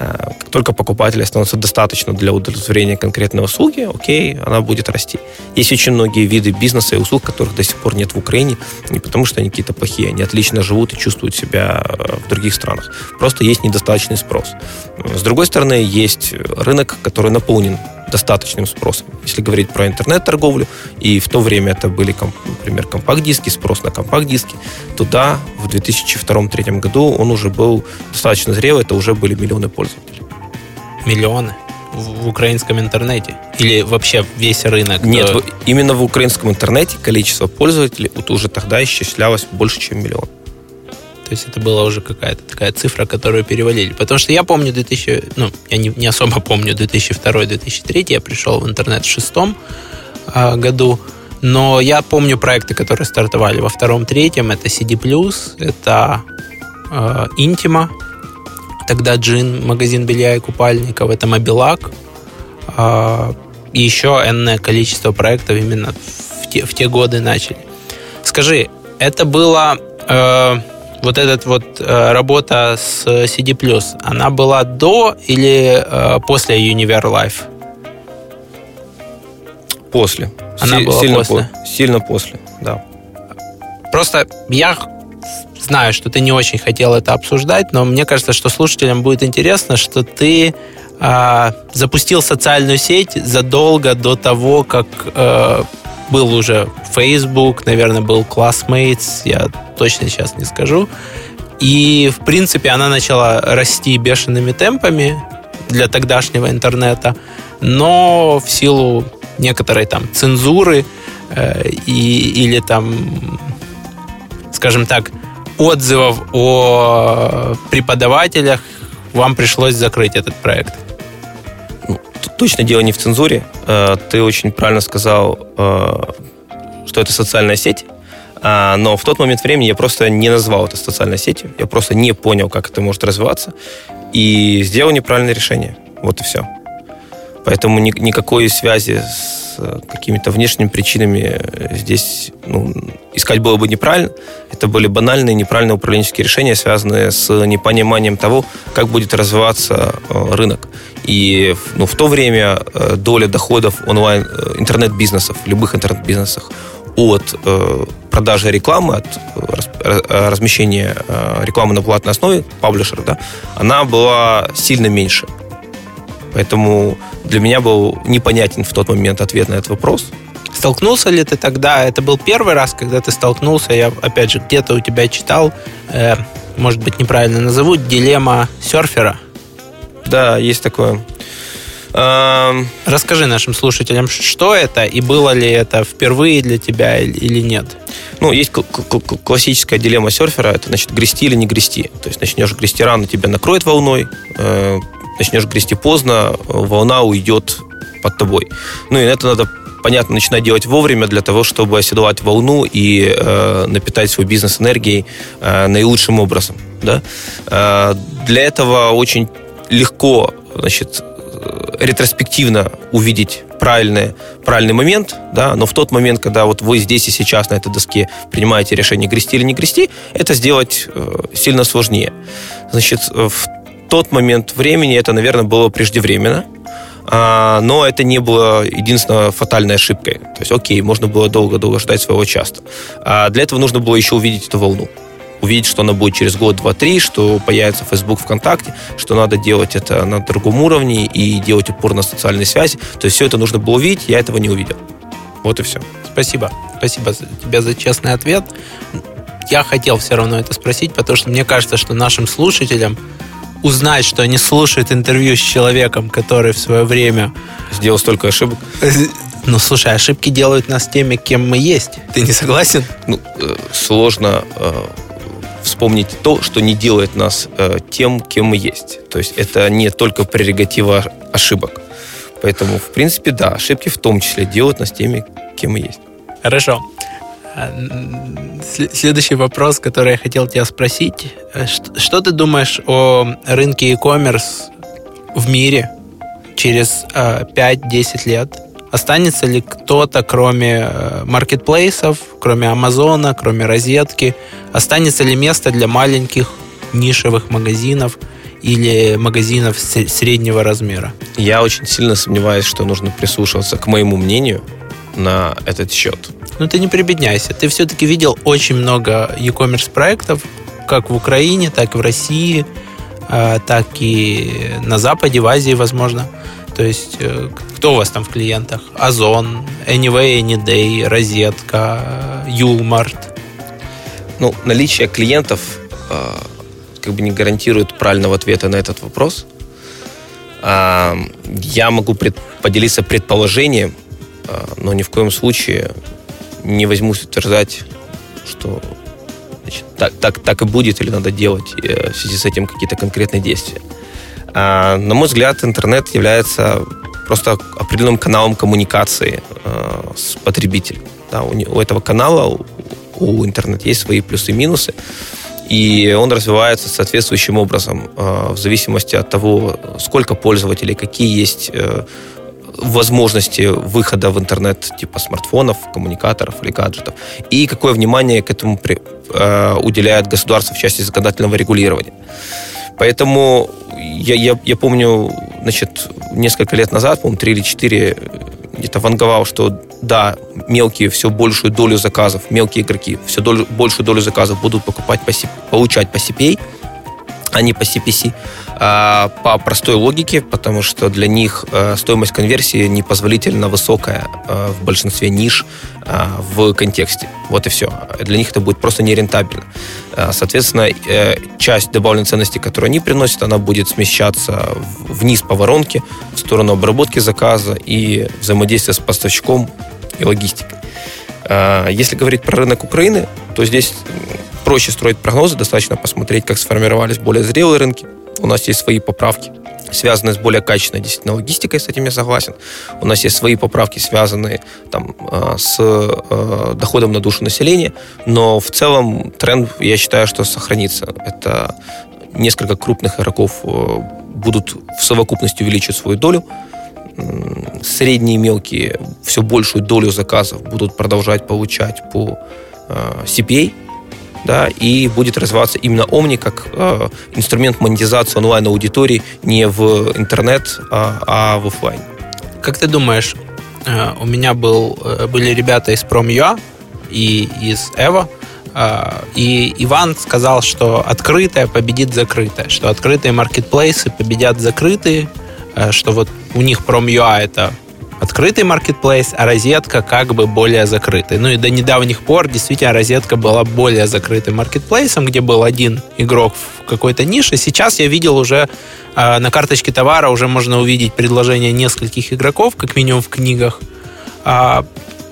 Э, как только покупателя становится достаточно для удовлетворения конкретной услуги, окей, она будет расти. Есть очень многие виды бизнеса и услуг, которых до сих пор нет в Украине, не потому что они какие-то плохие, они отлично живут и чувствуют себя э, в других странах. Просто есть недостаточный спрос. С другой стороны, есть рынок, который наполнен достаточным спросом. Если говорить про интернет-торговлю, и в то время это были, например, компакт-диски, спрос на компакт-диски, то да, в 2002-2003 году он уже был достаточно зрелый, это уже были миллионы пользователей. Миллионы? в украинском интернете? Или вообще весь рынок? Нет, именно в украинском интернете количество пользователей уже тогда исчислялось больше, чем миллион. То есть это была уже какая-то такая цифра, которую перевалили. Потому что я помню 2000, ну, я не, не особо помню 2002-2003, я пришел в интернет в шестом э, году, но я помню проекты, которые стартовали во втором-третьем. Это CD+, это э, Intima, тогда Джин, магазин белья и купальников, это Мобилак, э, еще энное количество проектов именно в те, в те годы начали. Скажи, это было... Э, вот эта вот э, работа с CD+, она была до или э, после Univer Life? После. Она Си- была сильно после? По- сильно после, да. Просто я знаю, что ты не очень хотел это обсуждать, но мне кажется, что слушателям будет интересно, что ты э, запустил социальную сеть задолго до того, как э, был уже Facebook, наверное, был Classmates, я точно сейчас не скажу. И, в принципе, она начала расти бешеными темпами для тогдашнего интернета, но в силу некоторой там цензуры э, и, или там, скажем так, отзывов о преподавателях вам пришлось закрыть этот проект. Точно дело не в цензуре. Э, ты очень правильно сказал, э, что это социальная сеть. А, но в тот момент времени я просто не назвал это социальной сетью. Я просто не понял, как это может развиваться. И сделал неправильное решение. Вот и все. Поэтому ни, никакой связи с какими-то внешними причинами здесь ну, искать было бы неправильно. Это были банальные, неправильные управленческие решения, связанные с непониманием того, как будет развиваться э, рынок. И ну, в то время э, доля доходов онлайн э, интернет-бизнесов, любых интернет-бизнесах от продажи рекламы, от размещения рекламы на платной основе, паблишер, да, она была сильно меньше. Поэтому для меня был непонятен в тот момент ответ на этот вопрос. Столкнулся ли ты тогда? Это был первый раз, когда ты столкнулся. Я, опять же, где-то у тебя читал, э, может быть, неправильно назову, дилемма серфера. Да, есть такое. Расскажи нашим слушателям, что это и было ли это впервые для тебя или нет? Ну, есть классическая дилемма серфера, это значит грести или не грести. То есть начнешь грести рано, тебя накроет волной, э, начнешь грести поздно, волна уйдет под тобой. Ну и это надо понятно, начинать делать вовремя для того, чтобы оседлать волну и э, напитать свой бизнес энергией э, наилучшим образом. Да? Э, для этого очень легко значит, э, ретроспективно увидеть правильный, правильный момент, да, но в тот момент, когда вот вы здесь и сейчас на этой доске принимаете решение грести или не грести, это сделать э, сильно сложнее. Значит, в тот момент времени это, наверное, было преждевременно, а, но это не было единственной фатальной ошибкой. То есть, окей, можно было долго-долго ждать своего часа. А для этого нужно было еще увидеть эту волну увидеть, что она будет через год, два, три, что появится Facebook, ВКонтакте, что надо делать это на другом уровне и делать упор на социальные связи. То есть все это нужно было увидеть, я этого не увидел. Вот и все. Спасибо. Спасибо тебе за честный ответ. Я хотел все равно это спросить, потому что мне кажется, что нашим слушателям узнать, что они слушают интервью с человеком, который в свое время сделал столько ошибок. Ну, слушай, ошибки делают нас теми, кем мы есть. Ты не согласен? Ну, э, сложно э, вспомнить то, что не делает нас э, тем, кем мы есть. То есть это не только прерогатива ошибок. Поэтому, в принципе, да, ошибки в том числе делают нас теми, кем мы есть. Хорошо. А, следующий вопрос, который я хотел тебя спросить. Э, что ты думаешь о рынке e-commerce в мире через 5-10 э, лет? Останется ли кто-то, кроме э, маркетплейсов, кроме Амазона, кроме розетки? Останется ли место для маленьких нишевых магазинов или магазинов среднего размера? Я очень сильно сомневаюсь, что нужно прислушиваться к моему мнению на этот счет. Ну ты не прибедняйся. Ты все-таки видел очень много e-commerce проектов, как в Украине, так и в России, а, так и на Западе, в Азии, возможно. То есть, э, кто у вас там в клиентах? Озон, Anyway, Anyday, Розетка, Юлмарт. Ну, наличие клиентов э, как бы не гарантирует правильного ответа на этот вопрос. Э, я могу поделиться предположением, э, но ни в коем случае не возьмусь утверждать, что значит, так, так, так и будет, или надо делать э, в связи с этим какие-то конкретные действия. А, на мой взгляд, интернет является просто определенным каналом коммуникации э, с потребителем. Да, у, у этого канала, у, у интернета есть свои плюсы и минусы, и он развивается соответствующим образом э, в зависимости от того, сколько пользователей, какие есть возможности выхода в интернет типа смартфонов, коммуникаторов или гаджетов, и какое внимание к этому при, э, уделяет государство в части законодательного регулирования. Поэтому я, я, я помню, значит, несколько лет назад, по-моему, три или четыре, где-то ванговал, что да, мелкие все большую долю заказов, мелкие игроки все долю, большую долю заказов будут покупать по, получать по CPA, а не по CPC. А, по простой логике, потому что для них э, стоимость конверсии непозволительно высокая э, в большинстве ниш э, в контексте. Вот и все. Для них это будет просто нерентабельно. Соответственно, часть добавленной ценности, которую они приносят, она будет смещаться вниз по воронке в сторону обработки заказа и взаимодействия с поставщиком и логистикой. Если говорить про рынок Украины, то здесь проще строить прогнозы, достаточно посмотреть, как сформировались более зрелые рынки, у нас есть свои поправки связанные с более качественной действительно логистикой, с этим я согласен. У нас есть свои поправки, связанные там, э, с э, доходом на душу населения, но в целом тренд, я считаю, что сохранится. Это несколько крупных игроков э, будут в совокупности увеличивать свою долю, средние и мелкие все большую долю заказов будут продолжать получать по CPA, да, и будет развиваться именно Omni как э, инструмент монетизации онлайн-аудитории не в интернет, а, а в офлайн. Как ты думаешь, э, у меня был, э, были ребята из Prom.ua и из Evo, э, и Иван сказал, что открытое победит закрытое, что открытые маркетплейсы победят закрытые, э, что вот у них Prom.ua это открытый маркетплейс, а розетка как бы более закрытый. Ну и до недавних пор действительно розетка была более закрытым маркетплейсом, где был один игрок в какой-то нише. Сейчас я видел уже э, на карточке товара уже можно увидеть предложение нескольких игроков, как минимум в книгах. А,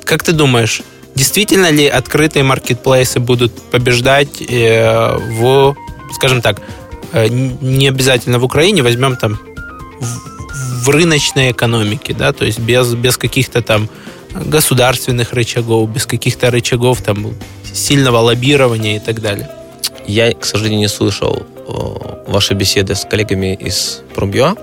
как ты думаешь, действительно ли открытые маркетплейсы будут побеждать э, в, скажем так, э, не обязательно в Украине, возьмем там рыночной экономике, да, то есть без, без каких-то там государственных рычагов, без каких-то рычагов там сильного лоббирования и так далее. Я, к сожалению, не слышал ваши беседы с коллегами из Промбюа,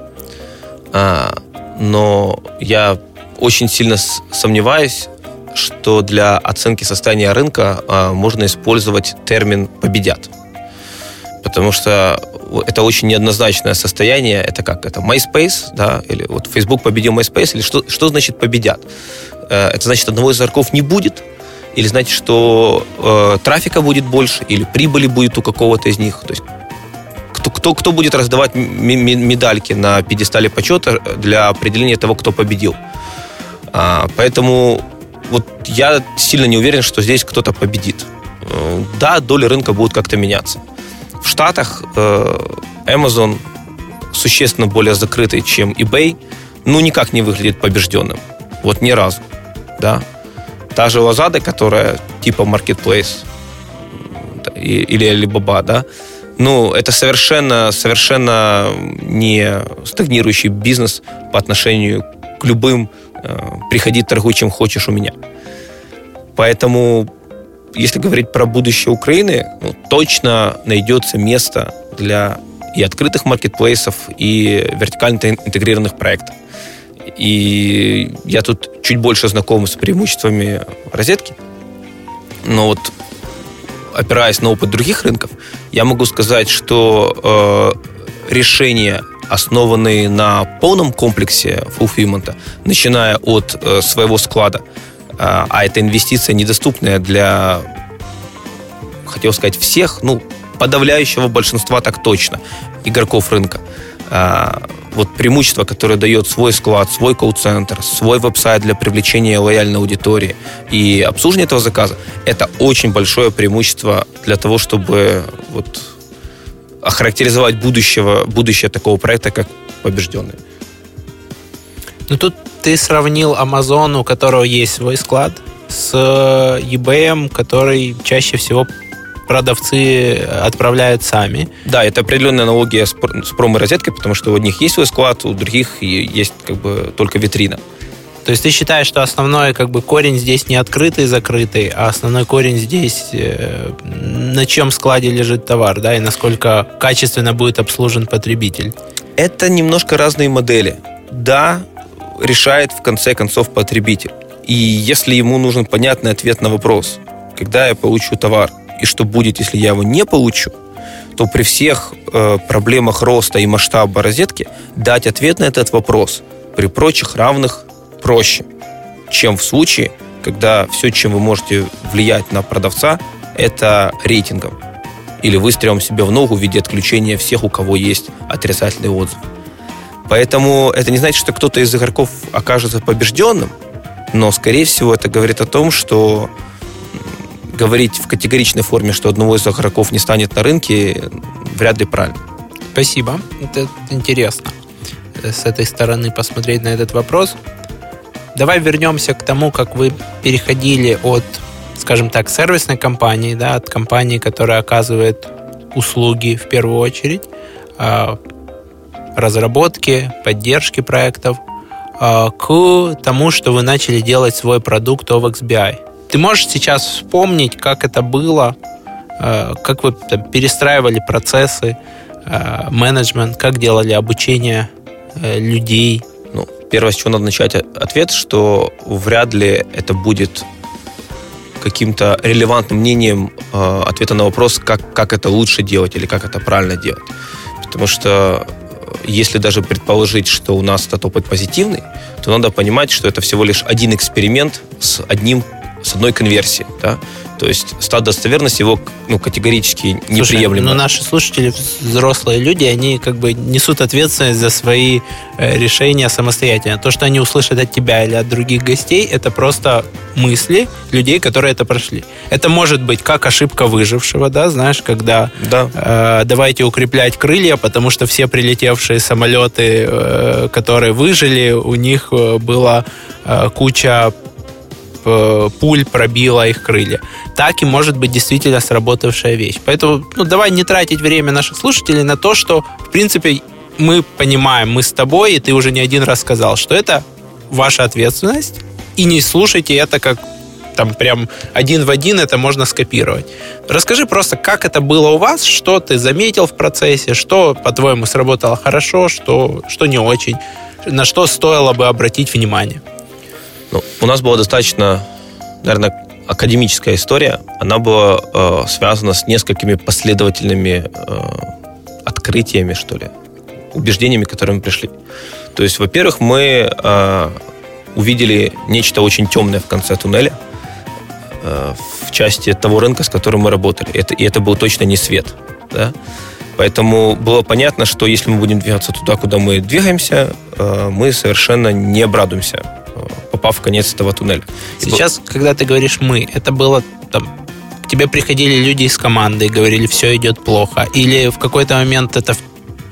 а, но я очень сильно сомневаюсь, что для оценки состояния рынка а, можно использовать термин «победят». Потому что это очень неоднозначное состояние. Это как? Это MySpace, да, или вот Facebook победил MySpace, или что, что значит победят? Э, это значит, одного из игроков не будет, или значит, что э, трафика будет больше, или прибыли будет у какого-то из них. То есть кто, кто, кто будет раздавать медальки на пьедестале почета для определения того, кто победил. А, поэтому вот я сильно не уверен, что здесь кто-то победит. Э, да, доля рынка будет как-то меняться. В Штатах э, Amazon существенно более закрытый, чем eBay, ну, никак не выглядит побежденным. Вот ни разу, да. Та же Lazada, которая типа Marketplace или Alibaba, да, ну, это совершенно, совершенно не стагнирующий бизнес по отношению к любым э, «приходи, торгуй, чем хочешь у меня». Поэтому если говорить про будущее Украины, ну, точно найдется место для и открытых маркетплейсов, и вертикально интегрированных проектов. И я тут чуть больше знаком с преимуществами розетки, но вот опираясь на опыт других рынков, я могу сказать, что э, решения, основанные на полном комплексе fulfillment, начиная от э, своего склада, а, а это инвестиция недоступная для, хотел сказать, всех, ну, подавляющего большинства так точно, игроков рынка. А, вот преимущество, которое дает свой склад, свой колл-центр, свой веб-сайт для привлечения лояльной аудитории и обслуживания этого заказа, это очень большое преимущество для того, чтобы вот охарактеризовать будущего, будущее такого проекта как побежденный. Ну тут ты сравнил Amazon, у которого есть свой склад, с э, eBay, который чаще всего продавцы отправляют сами. Да, это определенная аналогия с, с промо-розеткой, потому что у одних есть свой склад, у других есть как бы только витрина. То есть ты считаешь, что основной как бы корень здесь не открытый, закрытый, а основной корень здесь э, на чем складе лежит товар, да, и насколько качественно будет обслужен потребитель? Это немножко разные модели. Да, решает в конце концов потребитель. И если ему нужен понятный ответ на вопрос, когда я получу товар, и что будет, если я его не получу, то при всех э, проблемах роста и масштаба розетки дать ответ на этот вопрос при прочих равных проще, чем в случае, когда все, чем вы можете влиять на продавца, это рейтингом. Или выстрелом себе в ногу в виде отключения всех, у кого есть отрицательный отзыв. Поэтому это не значит, что кто-то из игроков окажется побежденным, но, скорее всего, это говорит о том, что говорить в категоричной форме, что одного из игроков не станет на рынке, вряд ли правильно. Спасибо. Это интересно с этой стороны посмотреть на этот вопрос. Давай вернемся к тому, как вы переходили от, скажем так, сервисной компании, да, от компании, которая оказывает услуги в первую очередь, а, разработки, поддержки проектов а, к тому, что вы начали делать свой продукт OVXBI. Ты можешь сейчас вспомнить, как это было, а, как вы там, перестраивали процессы, а, менеджмент, как делали обучение э, людей? Ну, первое, с чего надо начать ответ, что вряд ли это будет каким-то релевантным мнением э, ответа на вопрос, как, как это лучше делать или как это правильно делать. Потому что э, если даже предположить, что у нас этот опыт позитивный, то надо понимать, что это всего лишь один эксперимент с одним с одной конверсией. Да? То есть стат достоверность его ну, категорически неприемлема. Но ну, наши слушатели, взрослые люди, они как бы несут ответственность за свои э, решения самостоятельно. То, что они услышат от тебя или от других гостей, это просто мысли людей, которые это прошли. Это может быть как ошибка выжившего, да, знаешь, когда да. э, давайте укреплять крылья, потому что все прилетевшие самолеты, э, которые выжили, у них э, была э, куча Э, пуль пробила их крылья. Так и может быть действительно сработавшая вещь. Поэтому ну, давай не тратить время наших слушателей на то, что, в принципе, мы понимаем, мы с тобой, и ты уже не один раз сказал, что это ваша ответственность, и не слушайте это как там прям один в один это можно скопировать. Расскажи просто, как это было у вас, что ты заметил в процессе, что, по-твоему, сработало хорошо, что, что не очень, на что стоило бы обратить внимание. Ну, у нас была достаточно, наверное, академическая история. Она была э, связана с несколькими последовательными э, открытиями, что ли, убеждениями, к которым мы пришли. То есть, во-первых, мы э, увидели нечто очень темное в конце туннеля э, в части того рынка, с которым мы работали. Это, и это был точно не свет. Да? Поэтому было понятно, что если мы будем двигаться туда, куда мы двигаемся, э, мы совершенно не обрадуемся попав в конец этого туннеля. Сейчас, и... когда ты говоришь «мы», это было там к тебе приходили люди из команды и говорили, все идет плохо. Или в какой-то момент это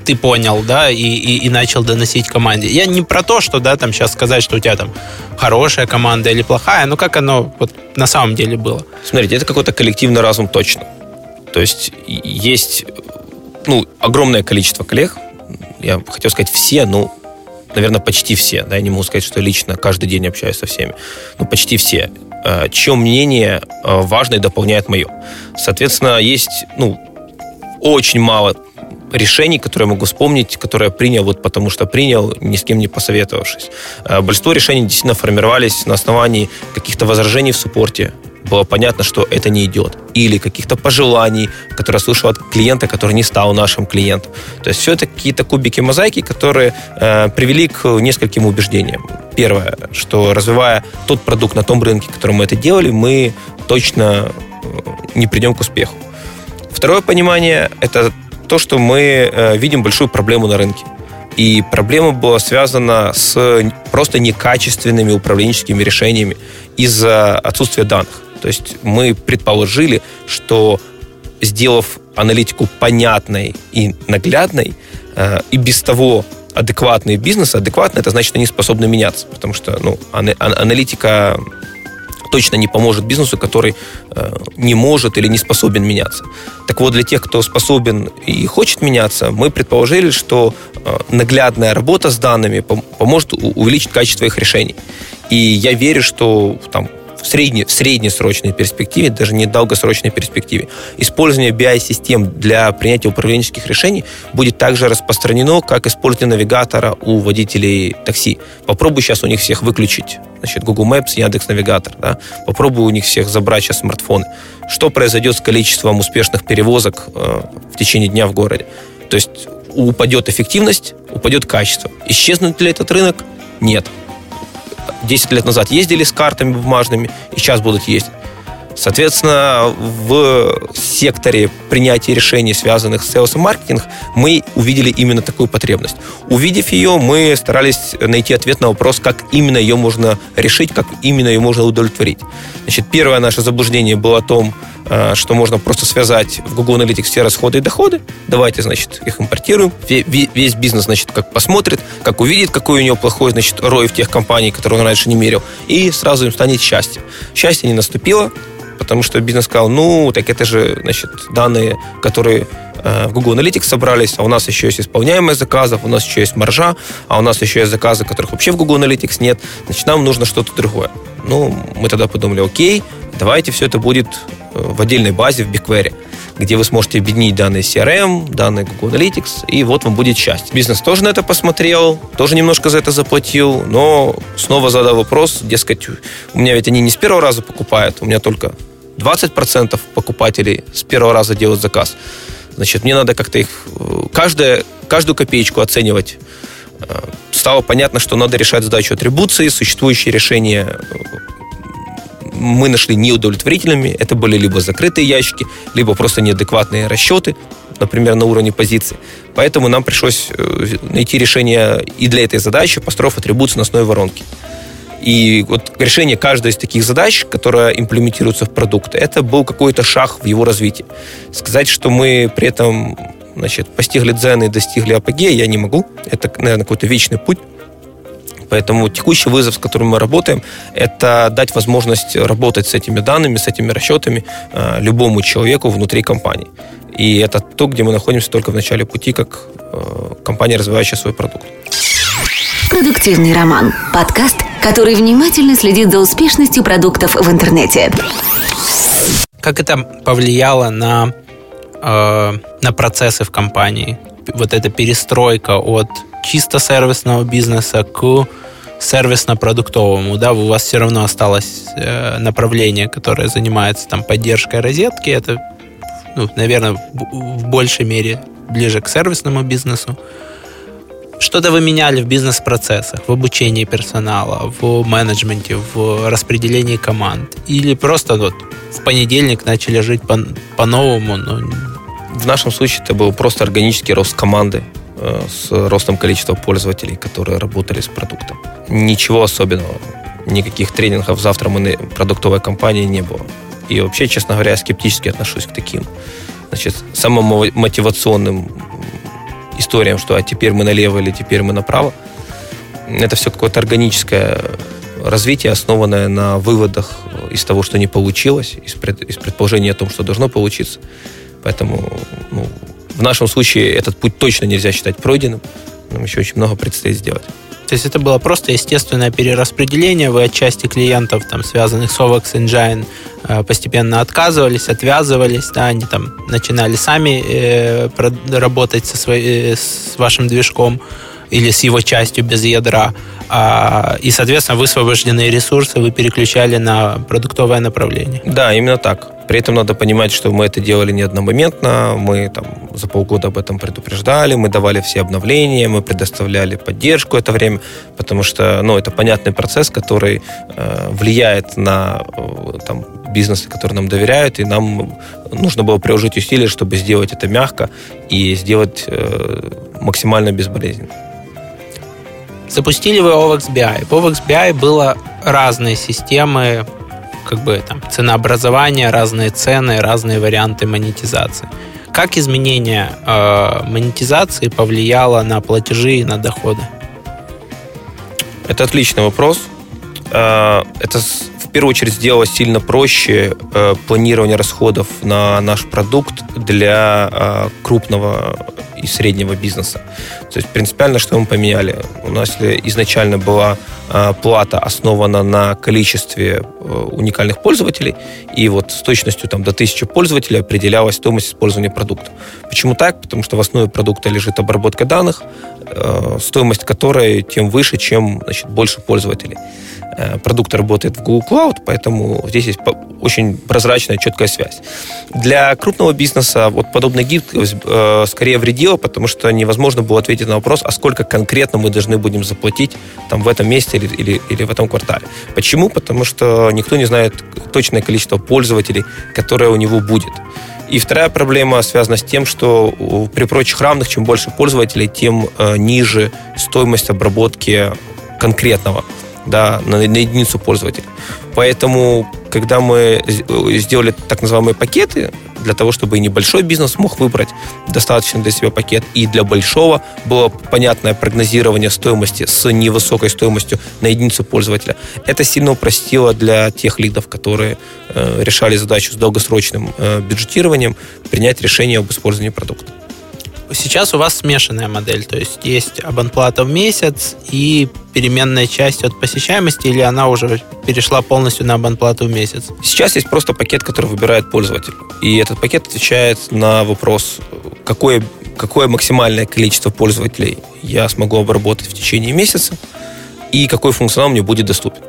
ты понял, да, и, и, и начал доносить команде. Я не про то, что, да, там сейчас сказать, что у тебя там хорошая команда или плохая, но как оно вот на самом деле было. Смотрите, это какой-то коллективный разум точно. То есть есть, ну, огромное количество коллег, я хотел сказать все, ну, наверное, почти все, да, я не могу сказать, что лично каждый день общаюсь со всеми, но почти все, э, чье мнение э, важно и дополняет мое. Соответственно, есть, ну, очень мало решений, которые я могу вспомнить, которые я принял вот потому что принял, ни с кем не посоветовавшись. Э, большинство решений действительно формировались на основании каких-то возражений в суппорте, было понятно, что это не идет. Или каких-то пожеланий, которые слышал от клиента, который не стал нашим клиентом. То есть все это какие-то кубики мозаики, которые э, привели к нескольким убеждениям. Первое, что развивая тот продукт на том рынке, которым мы это делали, мы точно э, не придем к успеху. Второе понимание – это то, что мы э, видим большую проблему на рынке. И проблема была связана с просто некачественными управленческими решениями из-за отсутствия данных. То есть мы предположили, что сделав аналитику понятной и наглядной, э, и без того адекватные бизнесы, адекватно это значит, они способны меняться, потому что ну, аналитика точно не поможет бизнесу, который э, не может или не способен меняться. Так вот, для тех, кто способен и хочет меняться, мы предположили, что э, наглядная работа с данными поможет увеличить качество их решений. И я верю, что там, в, средне, в среднесрочной перспективе, даже не долгосрочной перспективе, использование BI-систем для принятия управленческих решений будет также распространено, как использование навигатора у водителей такси. Попробуй сейчас у них всех выключить. Значит, Google Maps, Яндекс Навигатор. Да? Попробуй у них всех забрать сейчас смартфоны. Что произойдет с количеством успешных перевозок э, в течение дня в городе? То есть упадет эффективность, упадет качество. Исчезнет ли этот рынок? Нет. 10 лет назад ездили с картами бумажными, и сейчас будут ездить. Соответственно, в секторе принятия решений, связанных с SEO и маркетинг, мы увидели именно такую потребность. Увидев ее, мы старались найти ответ на вопрос, как именно ее можно решить, как именно ее можно удовлетворить. Значит, первое наше заблуждение было о том, Э, что можно просто связать в Google Analytics все расходы и доходы. Давайте, значит, их импортируем. Весь бизнес, значит, как посмотрит, как увидит, какой у него плохой, значит, рой в тех компаний, которые он раньше не мерил, и сразу им станет счастье. Счастье не наступило, потому что бизнес сказал, ну, так это же, значит, данные, которые в Google Analytics собрались, а у нас еще есть исполняемые заказов, у нас еще есть маржа, а у нас еще есть заказы, которых вообще в Google Analytics нет, значит, нам нужно что-то другое. Ну, мы тогда подумали, окей, давайте все это будет в отдельной базе в BigQuery где вы сможете объединить данные CRM, данные Google Analytics, и вот вам будет счастье. Бизнес тоже на это посмотрел, тоже немножко за это заплатил, но снова задал вопрос, дескать, у меня ведь они не с первого раза покупают, у меня только 20% покупателей с первого раза делают заказ. Значит, мне надо как-то их, каждая, каждую копеечку оценивать. Э, стало понятно, что надо решать задачу атрибуции, существующие решения мы нашли неудовлетворительными. Это были либо закрытые ящики, либо просто неадекватные расчеты, например, на уровне позиции. Поэтому нам пришлось э, найти решение и для этой задачи, построив атрибуцию на основе воронки. И вот решение каждой из таких задач, которая имплементируется в продукт, это был какой-то шаг в его развитии. Сказать, что мы при этом значит, постигли дзен и достигли апогея, я не могу. Это, наверное, какой-то вечный путь. Поэтому текущий вызов, с которым мы работаем, это дать возможность работать с этими данными, с этими расчетами э, любому человеку внутри компании. И это то, где мы находимся только в начале пути, как э, компания, развивающая свой продукт. Продуктивный роман. Подкаст, который внимательно следит за успешностью продуктов в интернете. Как это повлияло на, э, на процессы в компании? Вот эта перестройка от чисто сервисного бизнеса к сервисно-продуктовому, да, у вас все равно осталось э, направление, которое занимается там поддержкой розетки, это, ну, наверное, в, большей мере ближе к сервисному бизнесу. Что-то вы меняли в бизнес-процессах, в обучении персонала, в менеджменте, в распределении команд? Или просто вот в понедельник начали жить по- по-новому? Но... В нашем случае это был просто органический рост команды с ростом количества пользователей, которые работали с продуктом. Ничего особенного. Никаких тренингов завтра мы продуктовой компании не было. И вообще, честно говоря, я скептически отношусь к таким значит, самым мотивационным историям, что а теперь мы налево или теперь мы направо. Это все какое-то органическое развитие, основанное на выводах из того, что не получилось, из, пред, из предположения о том, что должно получиться. Поэтому ну, в нашем случае этот путь точно нельзя считать пройденным. Нам еще очень много предстоит сделать. То есть это было просто естественное перераспределение, вы от части клиентов, там, связанных с OVX Engine, э, постепенно отказывались, отвязывались, да, они там начинали сами э, работать со своей, э, с вашим движком или с его частью без ядра, а, и, соответственно, высвобожденные ресурсы вы переключали на продуктовое направление. Да, именно так. При этом надо понимать, что мы это делали не одномоментно, мы там за полгода об этом предупреждали, мы давали все обновления, мы предоставляли поддержку это время, потому что, ну, это понятный процесс, который э, влияет на э, там, бизнесы, которые нам доверяют, и нам нужно было приложить усилия, чтобы сделать это мягко и сделать э, максимально безболезненно. Запустили вы OVX BI. В OVX было разные системы как бы там ценообразование, разные цены, разные варианты монетизации. Как изменение э, монетизации повлияло на платежи и на доходы? Это отличный вопрос. Э, это в первую очередь сделало сильно проще э, планирование расходов на наш продукт для э, крупного и среднего бизнеса. То есть принципиально, что мы поменяли. У нас изначально была а, плата основана на количестве э, уникальных пользователей, и вот с точностью там, до 1000 пользователей определялась стоимость использования продукта. Почему так? Потому что в основе продукта лежит обработка данных, э, стоимость которой тем выше, чем значит, больше пользователей. Э, продукт работает в Google Cloud, поэтому здесь есть очень прозрачная, четкая связь. Для крупного бизнеса вот подобная гибкость э, скорее вредила, потому что невозможно было ответить на вопрос, а сколько конкретно мы должны будем заплатить там, в этом месте или, или, или в этом квартале. Почему? Потому что никто не знает точное количество пользователей, которое у него будет. И вторая проблема связана с тем, что при прочих равных, чем больше пользователей, тем э, ниже стоимость обработки конкретного да, на, на единицу пользователя. Поэтому, когда мы сделали так называемые пакеты, для того, чтобы и небольшой бизнес мог выбрать достаточно для себя пакет, и для большого было понятное прогнозирование стоимости с невысокой стоимостью на единицу пользователя. Это сильно упростило для тех лидов, которые э, решали задачу с долгосрочным э, бюджетированием, принять решение об использовании продукта. Сейчас у вас смешанная модель, то есть есть абонплата в месяц и переменная часть от посещаемости, или она уже перешла полностью на абонплату в месяц? Сейчас есть просто пакет, который выбирает пользователь. И этот пакет отвечает на вопрос, какое, какое максимальное количество пользователей я смогу обработать в течение месяца и какой функционал мне будет доступен.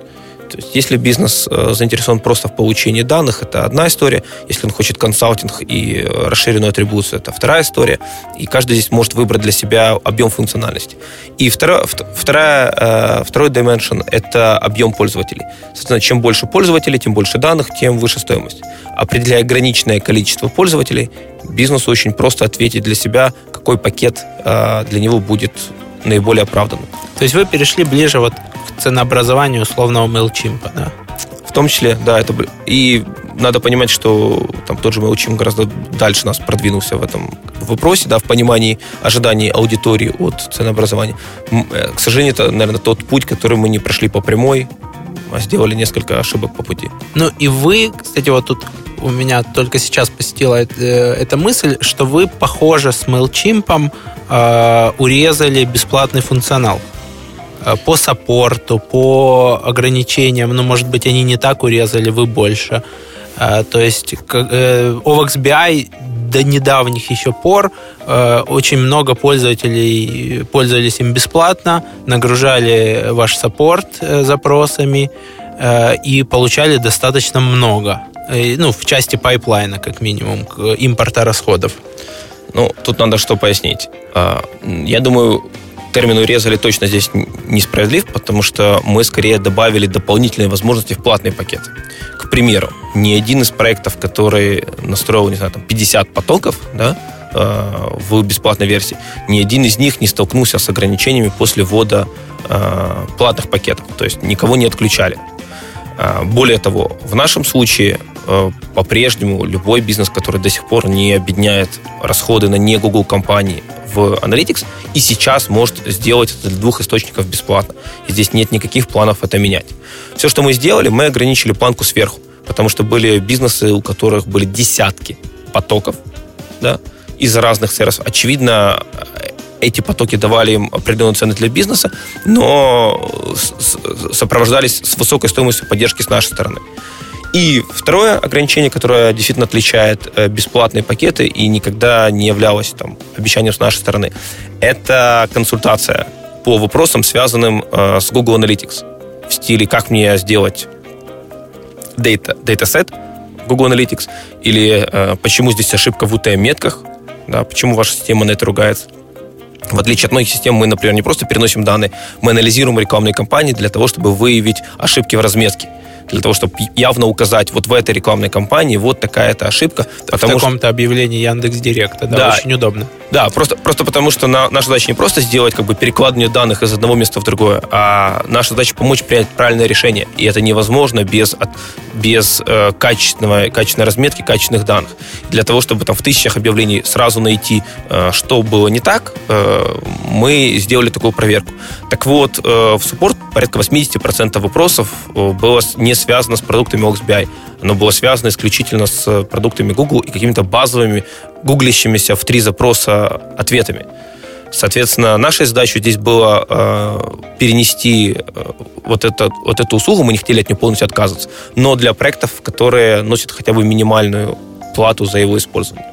То есть, если бизнес э, заинтересован просто в получении данных, это одна история. Если он хочет консалтинг и э, расширенную атрибуцию, это вторая история. И каждый здесь может выбрать для себя объем функциональности. И вторая, вторая, э, второй dimension – это объем пользователей. Соответственно, чем больше пользователей, тем больше данных, тем выше стоимость. Определяя ограниченное количество пользователей, бизнесу очень просто ответить для себя, какой пакет для него будет наиболее оправданным. То есть вы перешли ближе вот ценообразованию условного MailChimp, да? В том числе, да, это и надо понимать, что там тот же MailChimp гораздо дальше нас продвинулся в этом вопросе, да, в понимании ожиданий аудитории от ценообразования. Э, к сожалению, это, наверное, тот путь, который мы не прошли по прямой, а сделали несколько ошибок по пути. Ну и вы, кстати, вот тут у меня только сейчас посетила э, эта мысль, что вы, похоже, с MailChimp э, урезали бесплатный функционал. Э, по саппорту, по ограничениям, ну, может быть, они не так урезали, вы больше. Э, то есть э, OWOX BI до недавних еще пор очень много пользователей пользовались им бесплатно, нагружали ваш саппорт запросами и получали достаточно много. Ну, в части пайплайна, как минимум, импорта расходов. Ну, тут надо что пояснить. Я думаю, термин урезали точно здесь несправедлив, потому что мы скорее добавили дополнительные возможности в платный пакет. К примеру, ни один из проектов, который настроил, не знаю, там 50 потоков, да, э, в бесплатной версии, ни один из них не столкнулся с ограничениями после ввода э, платных пакетов. То есть никого не отключали. Э, более того, в нашем случае по-прежнему любой бизнес, который до сих пор не объединяет расходы на не Google компании в Analytics и сейчас может сделать это для двух источников бесплатно. И здесь нет никаких планов это менять. Все, что мы сделали, мы ограничили планку сверху, потому что были бизнесы, у которых были десятки потоков да, из разных сервисов. Очевидно, эти потоки давали им определенную цену для бизнеса, но сопровождались с высокой стоимостью поддержки с нашей стороны. И второе ограничение, которое действительно отличает э, бесплатные пакеты и никогда не являлось там, обещанием с нашей стороны, это консультация по вопросам, связанным э, с Google Analytics. В стиле, как мне сделать data, dataset Google Analytics, или э, почему здесь ошибка в UTM-метках, да, почему ваша система на это ругается. В отличие от многих систем, мы, например, не просто переносим данные, мы анализируем рекламные кампании для того, чтобы выявить ошибки в разметке для того, чтобы явно указать, вот в этой рекламной кампании вот такая-то ошибка. В таком-то объявлении Яндекс Директа, да, да, очень удобно. Да, просто, просто потому что на, наша задача не просто сделать как бы перекладывание данных из одного места в другое, а наша задача помочь принять правильное решение. И это невозможно без, от, без э, качественного, качественной разметки, качественных данных. Для того, чтобы там в тысячах объявлений сразу найти, э, что было не так, э, мы сделали такую проверку. Так вот, э, в суппорт порядка 80% вопросов э, было не связано с продуктами OXBI. Оно было связано исключительно с продуктами Google и какими-то базовыми, гуглящимися в три запроса ответами. Соответственно, нашей задачей здесь было э, перенести э, вот, это, вот эту услугу, мы не хотели от нее полностью отказываться, но для проектов, которые носят хотя бы минимальную плату за его использование.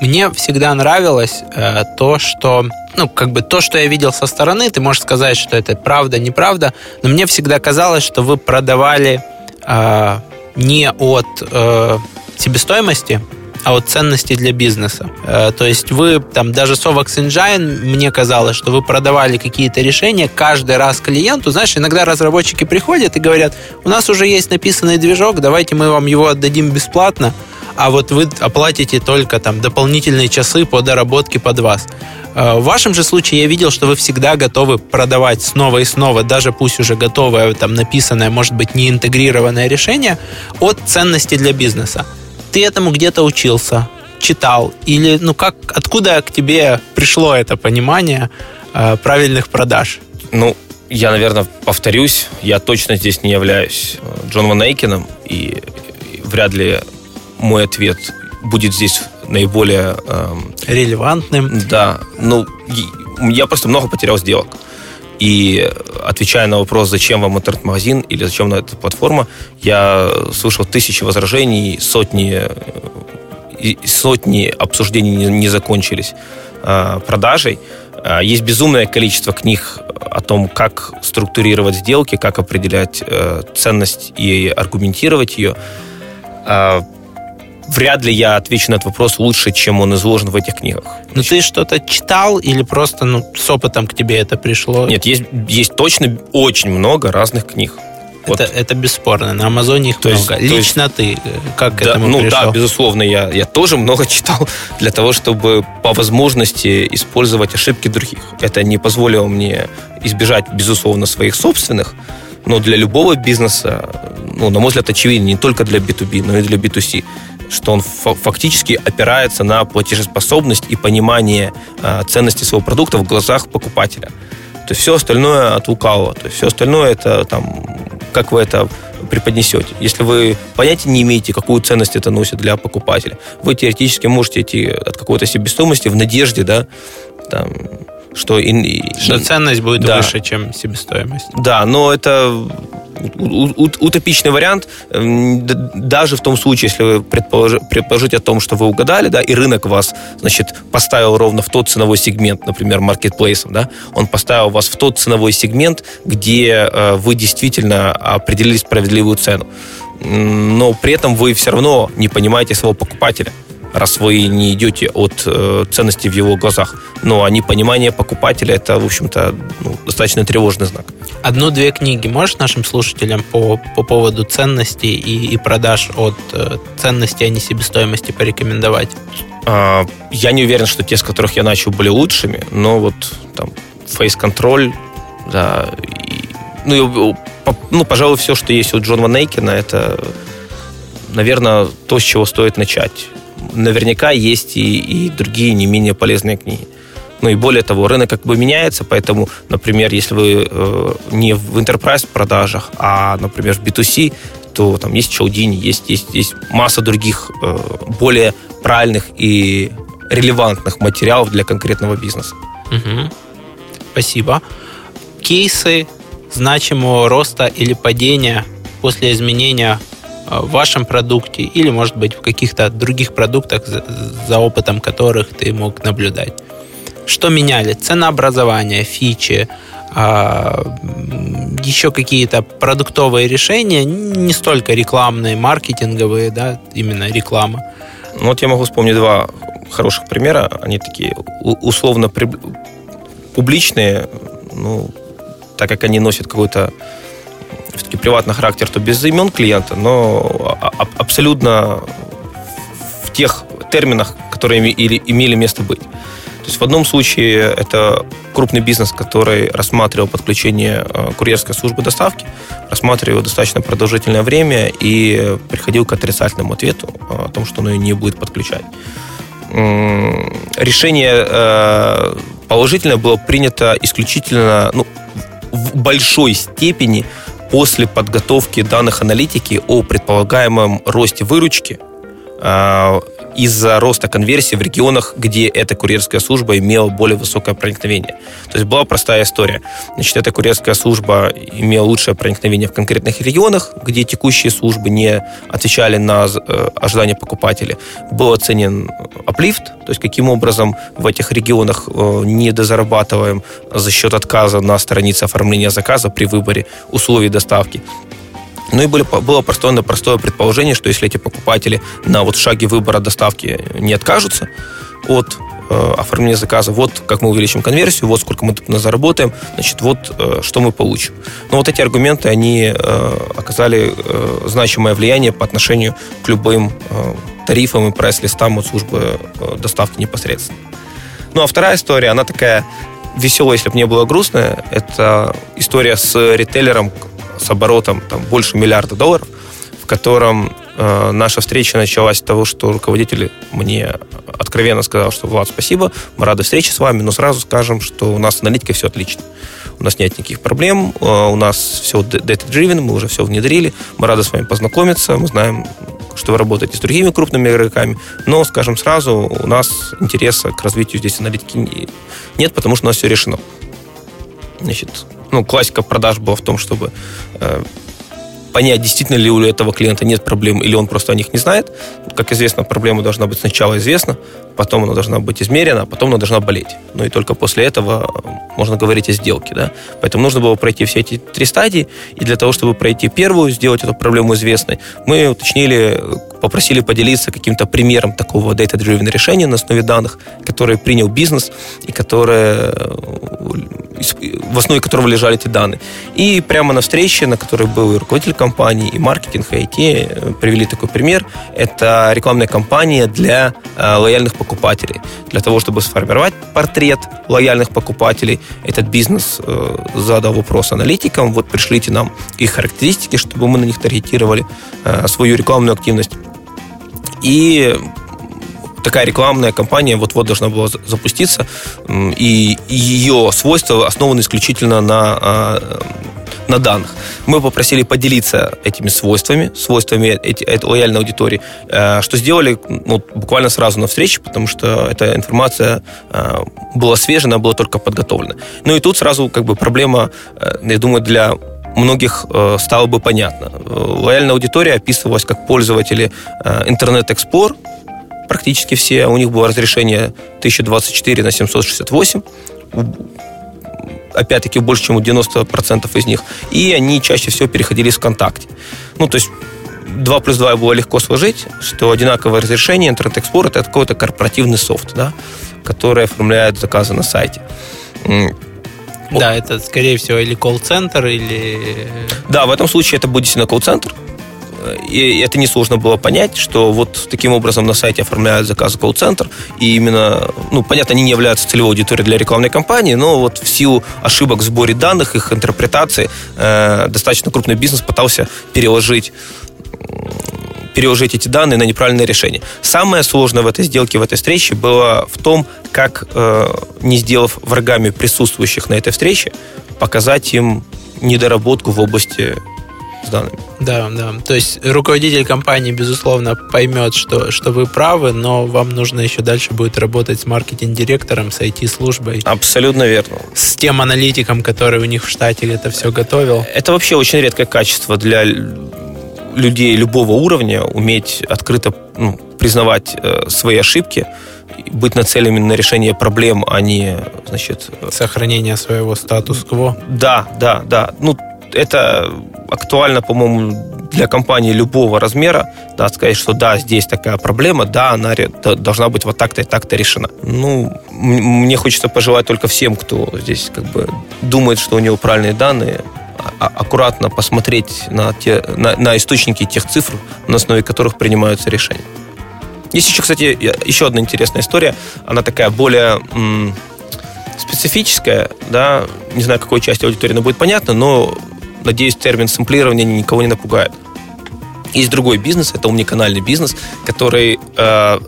Мне всегда нравилось э, то, что ну, как бы то, что я видел со стороны, ты можешь сказать, что это правда, неправда, но мне всегда казалось, что вы продавали э, не от э, себестоимости, а от ценности для бизнеса. Э, то есть вы там даже с Ovax Engine, мне казалось, что вы продавали какие-то решения каждый раз клиенту. Знаешь, иногда разработчики приходят и говорят, у нас уже есть написанный движок, давайте мы вам его отдадим бесплатно, а вот вы оплатите только там дополнительные часы по доработке под вас. Э, в вашем же случае я видел, что вы всегда готовы продавать снова и снова, даже пусть уже готовое, там написанное, может быть, не интегрированное решение от ценности для бизнеса. Ты этому где-то учился, читал? Или, ну, как, откуда к тебе пришло это понимание э, правильных продаж? Ну, я, наверное, повторюсь, я точно здесь не являюсь э, Джон Ван Эйкином, и вряд ли мой ответ будет здесь наиболее... Эм, Релевантным. Да, ну, я просто много потерял сделок. И отвечая на вопрос, зачем вам интернет-магазин или зачем на эта платформа, я слышал тысячи возражений, сотни э, сотни обсуждений не, закончились э, продажей. Э, есть безумное количество книг о том, как структурировать сделки, как определять э, ценность и аргументировать ее. Вряд ли я отвечу на этот вопрос лучше, чем он изложен в этих книгах. Ну ты что-то читал или просто ну, с опытом к тебе это пришло? Нет, есть, есть точно очень много разных книг. Вот. Это, это бесспорно. На Амазоне их то много. Есть, Лично есть, ты э, как к да, этому ну, пришел? Да, безусловно, я, я тоже много читал для того, чтобы по возможности использовать ошибки других. Это не позволило мне избежать, безусловно, своих собственных, но для любого бизнеса, ну, на мой взгляд, очевидно, не только для B2B, но и для B2C, что он фактически опирается на платежеспособность и понимание э, ценности своего продукта в глазах покупателя. То есть все остальное от лукавого. То есть все остальное это там как вы это преподнесете. Если вы понятия не имеете, какую ценность это носит для покупателя, вы теоретически можете идти от какой-то себестоимости в надежде, да, там, что, и, что ценность будет да. выше, чем себестоимость. Да, но это утопичный вариант, даже в том случае, если вы предполож, предположите о том, что вы угадали, да, и рынок вас, значит, поставил ровно в тот ценовой сегмент, например, маркетплейсом, да, он поставил вас в тот ценовой сегмент, где э, вы действительно определили справедливую цену. Но при этом вы все равно не понимаете своего покупателя раз вы не идете от э, ценности в его глазах. Но а непонимание покупателя это, в общем-то, ну, достаточно тревожный знак. Одну-две книги можешь нашим слушателям по, по поводу ценности и, и продаж от э, ценности, а не себестоимости порекомендовать? А, я не уверен, что те, с которых я начал, были лучшими, но вот там Face Control, да, и, ну, и, ну, пожалуй, все, что есть у Джона Ван Эйкена, это, наверное, то, с чего стоит начать наверняка есть и, и другие не менее полезные книги. Ну и более того, рынок как бы меняется, поэтому, например, если вы э, не в enterprise продажах, а, например, в B2C, то там есть Чаудини, есть, есть, есть масса других э, более правильных и релевантных материалов для конкретного бизнеса. Угу. Спасибо. Кейсы значимого роста или падения после изменения в вашем продукте или, может быть, в каких-то других продуктах, за, за опытом которых ты мог наблюдать. Что меняли? Ценообразование, фичи, а, еще какие-то продуктовые решения, не столько рекламные, маркетинговые, да, именно реклама. Ну вот я могу вспомнить два хороших примера. Они такие условно публичные, ну, так как они носят какой-то все-таки приватный характер, то без имен клиента, но абсолютно в тех терминах, которые имели место быть. То есть в одном случае это крупный бизнес, который рассматривал подключение э, курьерской службы доставки, рассматривал достаточно продолжительное время и приходил к отрицательному ответу э, о том, что он ее не будет подключать. Решение э, положительное было принято исключительно ну, в большой степени после подготовки данных аналитики о предполагаемом росте выручки а, из-за роста конверсии в регионах, где эта курьерская служба имела более высокое проникновение. То есть была простая история. Значит, эта курьерская служба имела лучшее проникновение в конкретных регионах, где текущие службы не отвечали на э, ожидания покупателей. Был оценен аплифт, то есть каким образом в этих регионах э, не дозарабатываем за счет отказа на странице оформления заказа при выборе условий доставки. Ну и были, было простое, простое предположение, что если эти покупатели на вот шаге выбора доставки не откажутся от э, оформления заказа, вот как мы увеличим конверсию, вот сколько мы заработаем, значит, вот э, что мы получим. Но вот эти аргументы, они э, оказали э, значимое влияние по отношению к любым э, тарифам и прайс-листам от службы э, доставки непосредственно. Ну, а вторая история, она такая веселая, если бы не было грустная. Это история с ритейлером с оборотом там, больше миллиарда долларов, в котором э, наша встреча началась с того, что руководитель мне откровенно сказал, что Влад, спасибо, мы рады встрече с вами, но сразу скажем, что у нас с аналитикой все отлично. У нас нет никаких проблем, э, у нас все data-driven, мы уже все внедрили, мы рады с вами познакомиться, мы знаем, что вы работаете с другими крупными игроками, но, скажем сразу, у нас интереса к развитию здесь аналитики нет, потому что у нас все решено. Значит, ну, классика продаж была в том, чтобы э, понять, действительно ли у этого клиента нет проблем, или он просто о них не знает. Как известно, проблема должна быть сначала известна, потом она должна быть измерена, а потом она должна болеть. Ну и только после этого можно говорить о сделке. Да? Поэтому нужно было пройти все эти три стадии, и для того, чтобы пройти первую, сделать эту проблему известной, мы уточнили, попросили поделиться каким-то примером такого data-driven решения на основе данных, который принял бизнес и которое в основе которого лежали эти данные. И прямо на встрече, на которой был и руководитель компании, и маркетинг, и IT, э, привели такой пример. Это рекламная кампания для э, лояльных покупателей. Для того, чтобы сформировать портрет лояльных покупателей, этот бизнес э, задал вопрос аналитикам, вот пришлите нам их характеристики, чтобы мы на них таргетировали свою рекламную активность. И такая рекламная кампания вот-вот должна была запуститься, и ее свойства основаны исключительно на, а, на данных. Мы попросили поделиться этими свойствами, свойствами эти, этой лояльной аудитории, э, что сделали ну, буквально сразу на встрече, потому что эта информация э, была свежая, она была только подготовлена. Ну и тут сразу как бы проблема, э, я думаю, для многих стало бы понятно. Лояльная аудитория описывалась как пользователи э, Интернет-Эксплор, практически все. У них было разрешение 1024 на 768 опять-таки больше, чем у 90% из них. И они чаще всего переходили в ВКонтакте. Ну, то есть 2 плюс 2 было легко сложить, что одинаковое разрешение Internet Explorer это какой-то корпоративный софт, да, который оформляет заказы на сайте. Да, это, скорее всего, или колл-центр, или... Да, в этом случае это будет действительно колл-центр, и это несложно было понять, что вот таким образом на сайте оформляют заказ колл-центр, и именно, ну, понятно, они не являются целевой аудиторией для рекламной кампании, но вот в силу ошибок в сборе данных, их интерпретации, э, достаточно крупный бизнес пытался переложить переложить эти данные на неправильное решение. Самое сложное в этой сделке, в этой встрече было в том, как, э, не сделав врагами присутствующих на этой встрече, показать им недоработку в области с данными. Да, да. То есть руководитель компании, безусловно, поймет, что, что вы правы, но вам нужно еще дальше будет работать с маркетинг-директором, с IT-службой. Абсолютно верно. С тем аналитиком, который у них в штате это все готовил. Это вообще очень редкое качество для людей любого уровня, уметь открыто ну, признавать э, свои ошибки, быть нацеленными на решение проблем, а не, значит... Сохранение своего статус-кво. Да, да, да. Ну, это актуально, по-моему, для компании любого размера, да, сказать, что да, здесь такая проблема, да, она должна быть вот так-то и так-то решена. Ну, мне хочется пожелать только всем, кто здесь как бы думает, что у него правильные данные, а, а, аккуратно посмотреть на, те, на, на источники тех цифр, на основе которых принимаются решения. Есть еще, кстати, еще одна интересная история. Она такая более м- специфическая, да, не знаю, какой части аудитории она будет понятна, но Надеюсь, термин сэмплирования никого не напугает. Есть другой бизнес, это умниканальный бизнес, который э,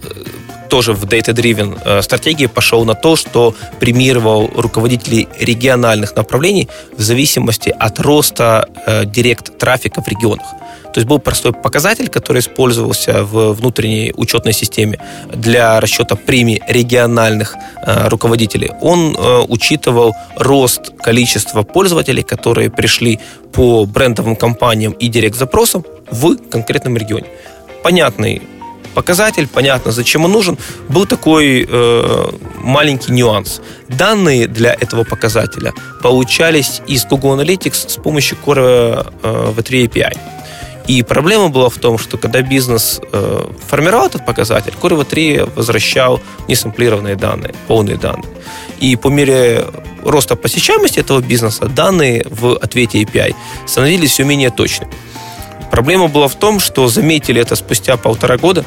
тоже в data-driven э, стратегии пошел на то, что премировал руководителей региональных направлений в зависимости от роста э, директ-трафика в регионах. То есть был простой показатель, который использовался в внутренней учетной системе для расчета премий региональных э, руководителей. Он учитывал рост количества пользователей, которые пришли по брендовым компаниям и директ-запросам в конкретном регионе. Понятный показатель, понятно, зачем он нужен, был такой э, маленький нюанс. Данные для этого показателя получались из Google Analytics с помощью Core э, V3 API. И проблема была в том, что когда бизнес э, формировал этот показатель, Core 3 возвращал несэмплированные данные, полные данные. И по мере роста посещаемости этого бизнеса данные в ответе API становились все менее точными. Проблема была в том, что заметили это спустя полтора года,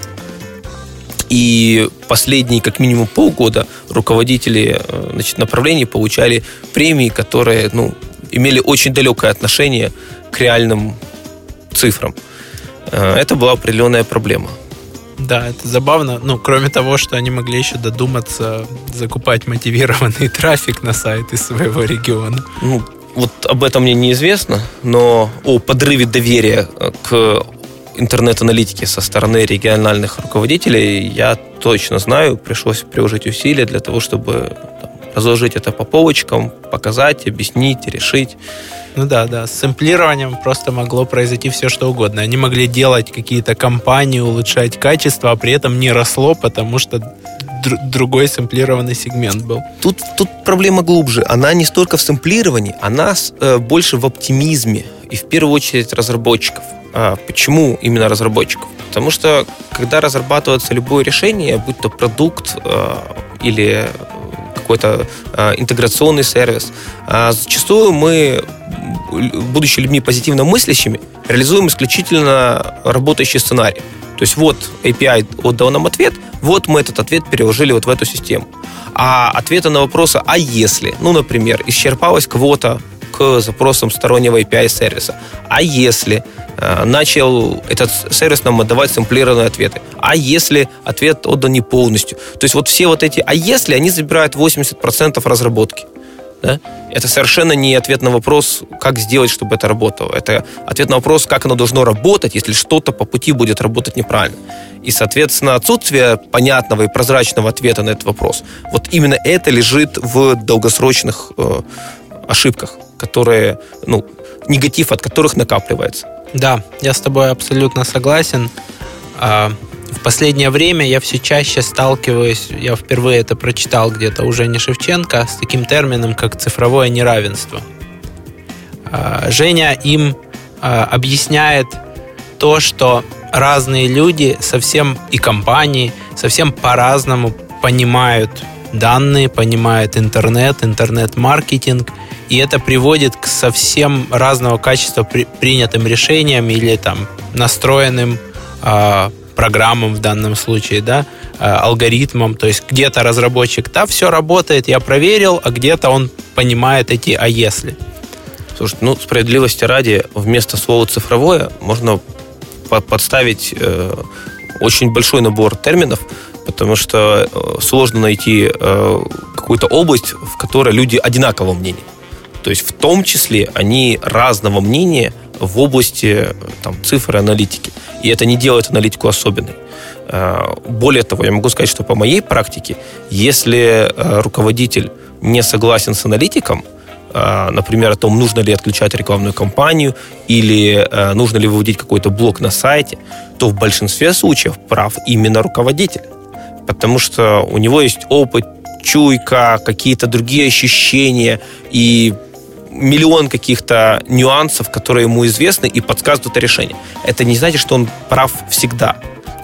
И последние как минимум полгода руководители э, значит, направлений получали премии, которые ну, имели очень далекое отношение к реальным цифрам. Э, это была определенная проблема. Да, это забавно. Ну, кроме того, что они могли еще додуматься закупать мотивированный трафик на сайты своего региона. Ну, вот об этом мне неизвестно, но о подрыве доверия к интернет-аналитики со стороны региональных руководителей я точно знаю. Пришлось приложить усилия для того, чтобы разложить это по полочкам, показать, объяснить, решить. Ну да, да, с сэмплированием просто могло произойти все, что угодно. Они могли делать какие-то кампании, улучшать качество, а при этом не росло, потому что др- другой сэмплированный сегмент был. Тут, тут проблема глубже. Она не столько в сэмплировании, она э, больше в оптимизме. И в первую очередь разработчиков. А почему именно разработчиков? Потому что когда разрабатывается любое решение, будь то продукт э, или какой-то э, интеграционный сервис, э, зачастую мы, будучи людьми позитивно мыслящими, реализуем исключительно работающий сценарий. То есть вот API отдал нам ответ, вот мы этот ответ переложили вот в эту систему. А ответы на вопросы «а если?», ну, например, исчерпалась квота к запросам стороннего API-сервиса. А если э, начал этот сервис нам отдавать сэмплированные ответы? А если ответ отдан не полностью? То есть вот все вот эти «а если?» они забирают 80% разработки. Да? Это совершенно не ответ на вопрос, как сделать, чтобы это работало. Это ответ на вопрос, как оно должно работать, если что-то по пути будет работать неправильно. И, соответственно, отсутствие понятного и прозрачного ответа на этот вопрос, вот именно это лежит в долгосрочных э, ошибках, которые, ну, негатив от которых накапливается. Да, я с тобой абсолютно согласен. В последнее время я все чаще сталкиваюсь, я впервые это прочитал где-то уже не Шевченко, с таким термином, как цифровое неравенство. А, Женя им а, объясняет то, что разные люди совсем и компании совсем по-разному понимают данные, понимают интернет, интернет-маркетинг, и это приводит к совсем разного качества при, принятым решениям или там настроенным э, программам в данном случае, да, э, алгоритмам. То есть где-то разработчик, да, все работает, я проверил, а где-то он понимает эти «а если». Слушай, ну, справедливости ради, вместо слова «цифровое» можно подставить э, очень большой набор терминов, потому что э, сложно найти э, какую-то область, в которой люди одинакового мнения. То есть в том числе они разного мнения в области там, цифр и аналитики. И это не делает аналитику особенной. Э, более того, я могу сказать, что по моей практике, если руководитель не согласен с аналитиком, например, о том, нужно ли отключать рекламную кампанию или нужно ли выводить какой-то блок на сайте, то в большинстве случаев прав именно руководитель потому что у него есть опыт, чуйка, какие-то другие ощущения и миллион каких-то нюансов, которые ему известны и подсказывают это решение. Это не значит, что он прав всегда.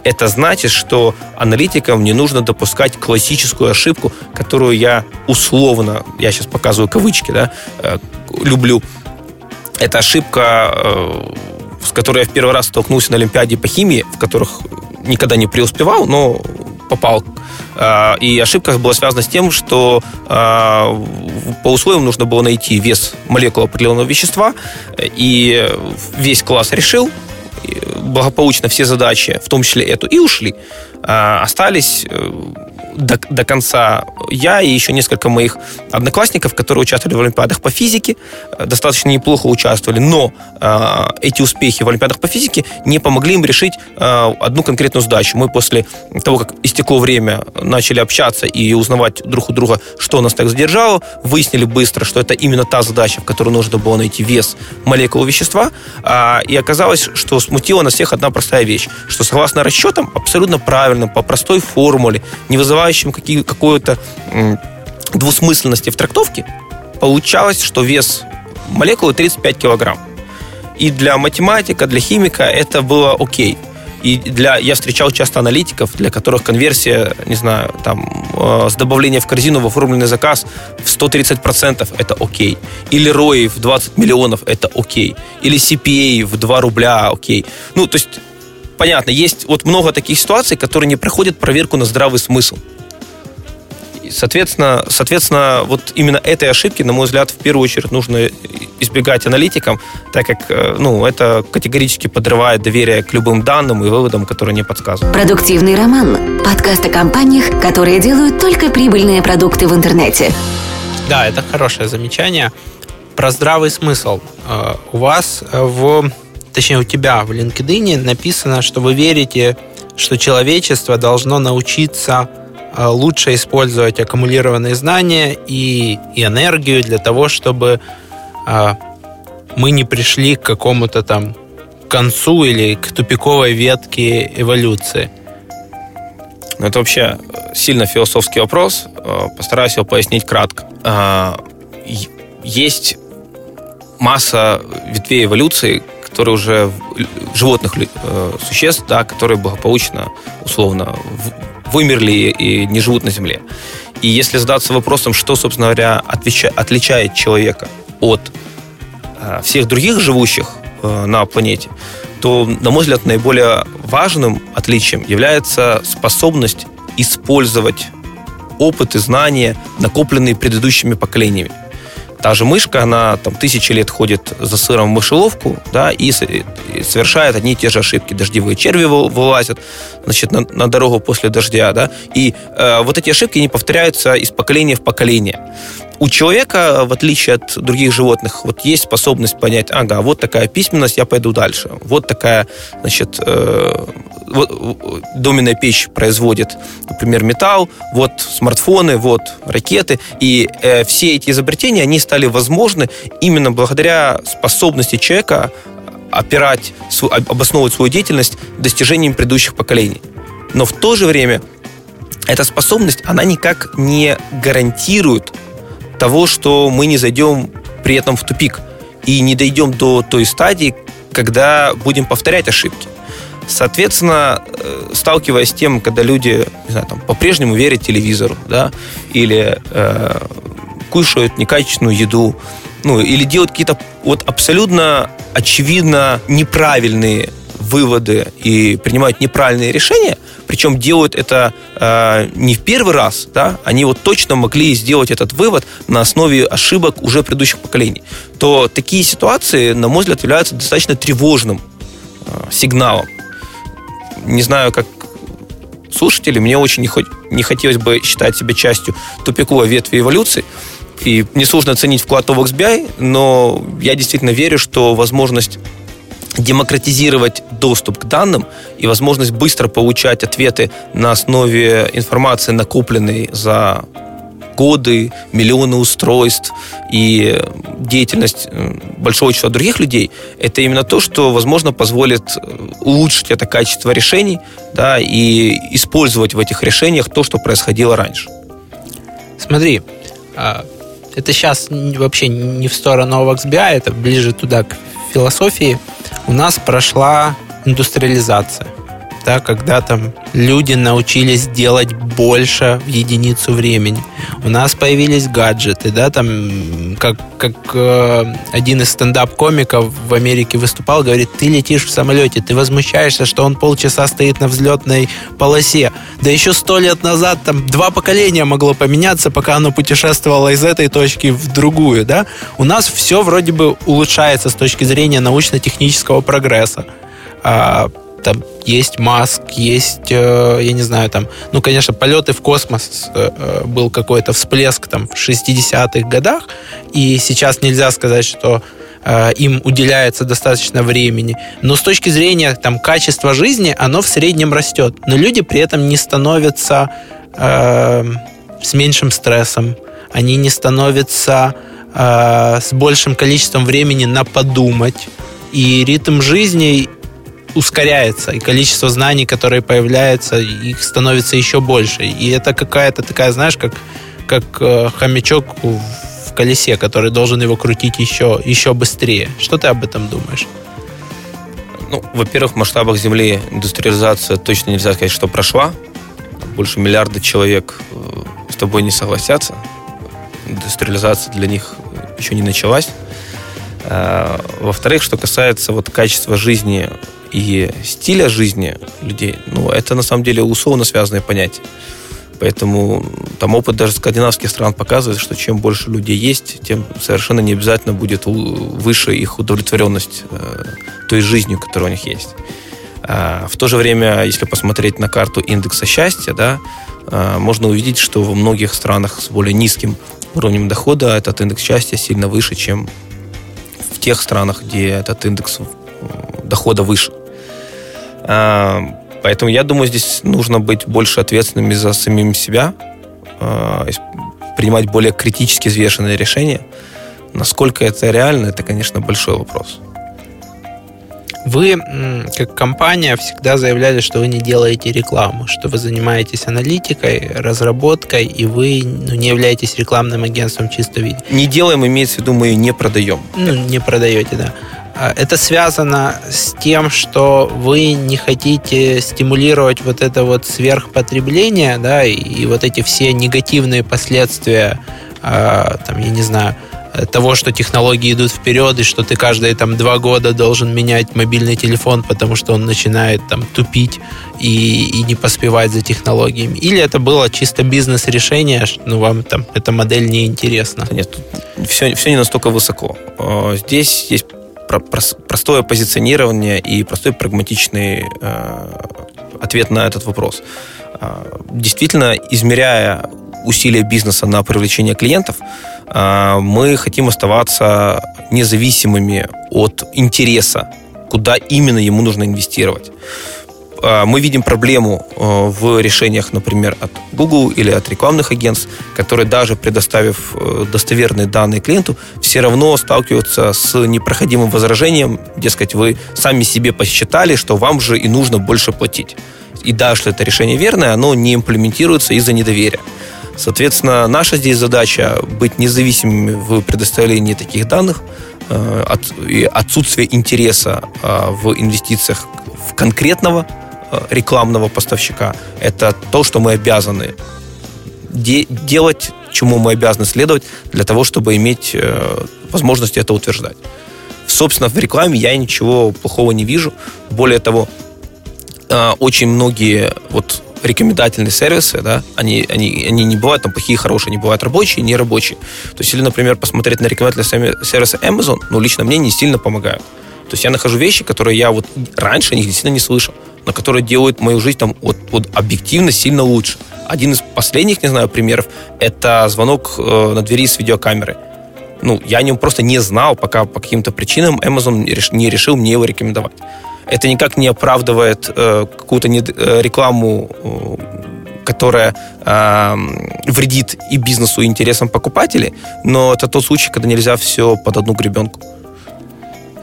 Это значит, что аналитикам не нужно допускать классическую ошибку, которую я условно, я сейчас показываю кавычки, да, э, люблю. Это ошибка, э, с которой я в первый раз столкнулся на Олимпиаде по химии, в которых никогда не преуспевал, но попал. А, и ошибка была связана с тем, что а, по условиям нужно было найти вес молекул определенного вещества, и весь класс решил, благополучно все задачи, в том числе эту, и ушли. А, остались э, до, до конца я и еще несколько моих одноклассников, которые участвовали в Олимпиадах по физике, э, достаточно неплохо участвовали, но э, эти успехи в Олимпиадах по физике не помогли им решить э, одну конкретную задачу. Мы после того, как истекло время, начали общаться и узнавать друг у друга, что нас так задержало, выяснили быстро, что это именно та задача, в которой нужно было найти вес молекулы вещества, э, и оказалось, что смутила нас всех одна простая вещь, что согласно расчетам, абсолютно правильным, по простой формуле, не вызывая вызывающим какую-то двусмысленности в трактовке, получалось, что вес молекулы 35 килограмм. И для математика, для химика это было окей. И для, я встречал часто аналитиков, для которых конверсия, не знаю, там, э, с добавления в корзину в оформленный заказ в 130% это окей. Или ROI в 20 миллионов это окей. Или CPA в 2 рубля окей. Ну, то есть понятно, есть вот много таких ситуаций, которые не проходят проверку на здравый смысл. Соответственно, соответственно, вот именно этой ошибки, на мой взгляд, в первую очередь нужно избегать аналитикам, так как э, ну, это категорически подрывает доверие к любым данным и выводам, которые не подсказывают. Продуктивный роман. Подкаст о компаниях, которые делают только прибыльные продукты в интернете. Да, это хорошее замечание. Про здравый смысл. Э, у вас в точнее у тебя в LinkedIn написано, что вы верите, что человечество должно научиться Э, лучше использовать аккумулированные знания и, и энергию для того, чтобы а, мы не пришли к какому-то там концу или к тупиковой ветке эволюции. Ну, это вообще сильно философский вопрос. Э, постараюсь его пояснить кратко. Есть масса ветвей эволюции, которые уже животных существ, да, которые благополучно, условно, вымерли и не живут на Земле. И если задаться вопросом, что, собственно говоря, отличает человека от э, всех других живущих э, на планете, то, на мой взгляд, наиболее важным отличием является способность использовать опыт и знания, накопленные предыдущими поколениями. Та же мышка, она там тысячи лет ходит за сыром в мышеловку, да, и совершает одни и те же ошибки. Дождевые черви вылазят, значит, на, на дорогу после дождя, да, и э, вот эти ошибки не повторяются из поколения в поколение. У человека, в отличие от других животных, вот есть способность понять, ага, вот такая письменность, я пойду дальше. Вот такая, значит, э, доменная печь производит, например, металл, вот смартфоны, вот ракеты. И э, все эти изобретения, они стали возможны именно благодаря способности человека опирать, обосновывать свою деятельность достижениями предыдущих поколений. Но в то же время эта способность, она никак не гарантирует того, что мы не зайдем при этом в тупик и не дойдем до той стадии, когда будем повторять ошибки. Соответственно, э, сталкиваясь с тем, когда люди, не знаю, там, по-прежнему верят телевизору, да, или э, кушают некачественную еду, ну, или делают какие-то вот абсолютно очевидно неправильные выводы и принимают неправильные решения, причем делают это э, не в первый раз, да, они вот точно могли сделать этот вывод на основе ошибок уже предыдущих поколений, то такие ситуации, на мой взгляд, являются достаточно тревожным э, сигналом не знаю, как слушатели, мне очень не, хоть, не хотелось бы считать себя частью тупиковой ветви эволюции. И несложно оценить вклад ОВ XBI, но я действительно верю, что возможность демократизировать доступ к данным и возможность быстро получать ответы на основе информации, накопленной за годы, миллионы устройств и деятельность э, большого числа других людей, это именно то, что, возможно, позволит э, улучшить это качество решений да, и использовать в этих решениях то, что происходило раньше. Смотри, а, это сейчас вообще не в сторону OVXBI, это ближе туда, к философии. У нас прошла индустриализация да, когда там люди научились делать больше в единицу времени. У нас появились гаджеты, да, там, как, как э, один из стендап-комиков в Америке выступал, говорит, ты летишь в самолете, ты возмущаешься, что он полчаса стоит на взлетной полосе. Да еще сто лет назад там два поколения могло поменяться, пока оно путешествовало из этой точки в другую, да. У нас все вроде бы улучшается с точки зрения научно-технического прогресса. А, там есть Маск, есть, э, я не знаю, там, ну, конечно, полеты в космос э, э, был какой-то всплеск там в 60-х годах, и сейчас нельзя сказать, что им уделяется достаточно времени. Но с точки зрения там, качества жизни, оно в среднем растет. Но люди при этом не становятся э, с меньшим стрессом, они не становятся э, с большим количеством времени на подумать. И ритм жизни ускоряется, и количество знаний, которые появляются, их становится еще больше. И это какая-то такая, знаешь, как, как э, хомячок в колесе, который должен его крутить еще, еще быстрее. Что ты об этом думаешь? Ну, во-первых, в масштабах Земли индустриализация точно нельзя сказать, что прошла. Больше миллиарда человек э, с тобой не согласятся. Индустриализация для них еще не началась. Э, во-вторых, что касается вот качества жизни и стиля жизни людей, ну, это на самом деле условно связанные понятия. Поэтому там опыт даже скандинавских стран показывает, что чем больше людей есть, тем совершенно не обязательно будет выше их удовлетворенность э, той жизнью, которая у них есть. А в то же время, если посмотреть на карту индекса счастья, да, э, можно увидеть, что во многих странах с более низким уровнем дохода этот индекс счастья сильно выше, чем в тех странах, где этот индекс дохода выше. А, Поэтому я думаю, здесь нужно быть больше ответственными за самим себя, э, принимать более критически взвешенные решения. Насколько это реально, это, конечно, большой вопрос. Вы, как компания, всегда заявляли, что вы не делаете рекламу, что вы занимаетесь аналитикой, разработкой, и вы ну, не являетесь рекламным агентством в чистом виде. Не делаем, имеется в виду, мы ее не продаем. Ну, не продаете, да. А, это связано с тем, что вы не хотите стимулировать вот это вот сверхпотребление, да, и, вот эти все негативные последствия, э, там, я не знаю, того, что технологии идут вперед, и что ты каждые там два года должен менять мобильный телефон, потому что он начинает там тупить и, и не поспевать за технологиями. Или это было чисто бизнес-решение, что ну, вам там эта модель не интересна? Нет, все, все не настолько высоко. А, здесь есть простое позиционирование и простой прагматичный э, ответ на этот вопрос. Э, действительно, измеряя усилия бизнеса на привлечение клиентов, э, мы хотим оставаться независимыми от интереса, куда именно ему нужно инвестировать. А, мы видим проблему а, в решениях, например, от Google или от рекламных агентств, которые даже предоставив э, достоверные данные клиенту, все равно сталкиваются с непроходимым возражением, дескать, вы сами себе посчитали, что вам же и нужно больше платить. И да, что это решение верное, оно не имплементируется из-за недоверия. Соответственно, наша здесь задача быть независимыми в предоставлении таких данных, э, от, и отсутствие интереса э, в инвестициях в конкретного Э, рекламного поставщика. Это то, что мы обязаны де- делать, чему мы обязаны следовать для того, чтобы иметь э, возможность это утверждать. Собственно, в рекламе я ничего плохого не вижу. Более того, э, очень многие вот рекомендательные сервисы, да, они, они, они не бывают там плохие, хорошие, они бывают рабочие, нерабочие. То есть, или, например, посмотреть на рекомендательные сервисы Amazon, ну, лично мне не сильно помогают. То есть я нахожу вещи, которые я вот раньше них действительно не слышал но которые делают мою жизнь там вот, вот объективно сильно лучше. Один из последних, не знаю, примеров, это звонок э, на двери с видеокамеры. Ну, я о нем просто не знал, пока по каким-то причинам Amazon не решил мне его рекомендовать. Это никак не оправдывает э, какую-то не, э, рекламу, э, которая э, вредит и бизнесу, и интересам покупателей, но это тот случай, когда нельзя все под одну гребенку.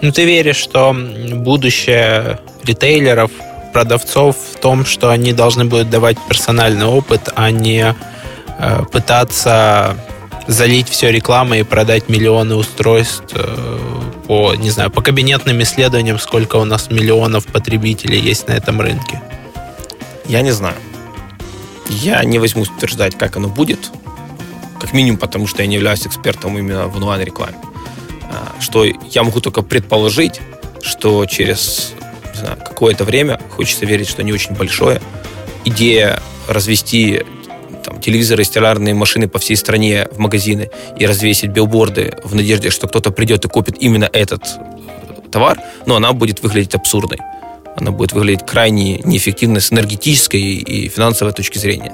Ну, ты веришь, что будущее ритейлеров продавцов в том, что они должны будут давать персональный опыт, а не э, пытаться залить все рекламой и продать миллионы устройств э, по, не знаю, по кабинетным исследованиям, сколько у нас миллионов потребителей есть на этом рынке? Я не знаю. Я не возьмусь утверждать, как оно будет. Как минимум, потому что я не являюсь экспертом именно в онлайн-рекламе. А, что я могу только предположить, что через знаю, какое-то время, хочется верить, что не очень большое, идея развести там, телевизоры, стиральные машины по всей стране в магазины и развесить билборды в надежде, что кто-то придет и купит именно этот товар, но она будет выглядеть абсурдной. Она будет выглядеть крайне неэффективной с энергетической и финансовой точки зрения.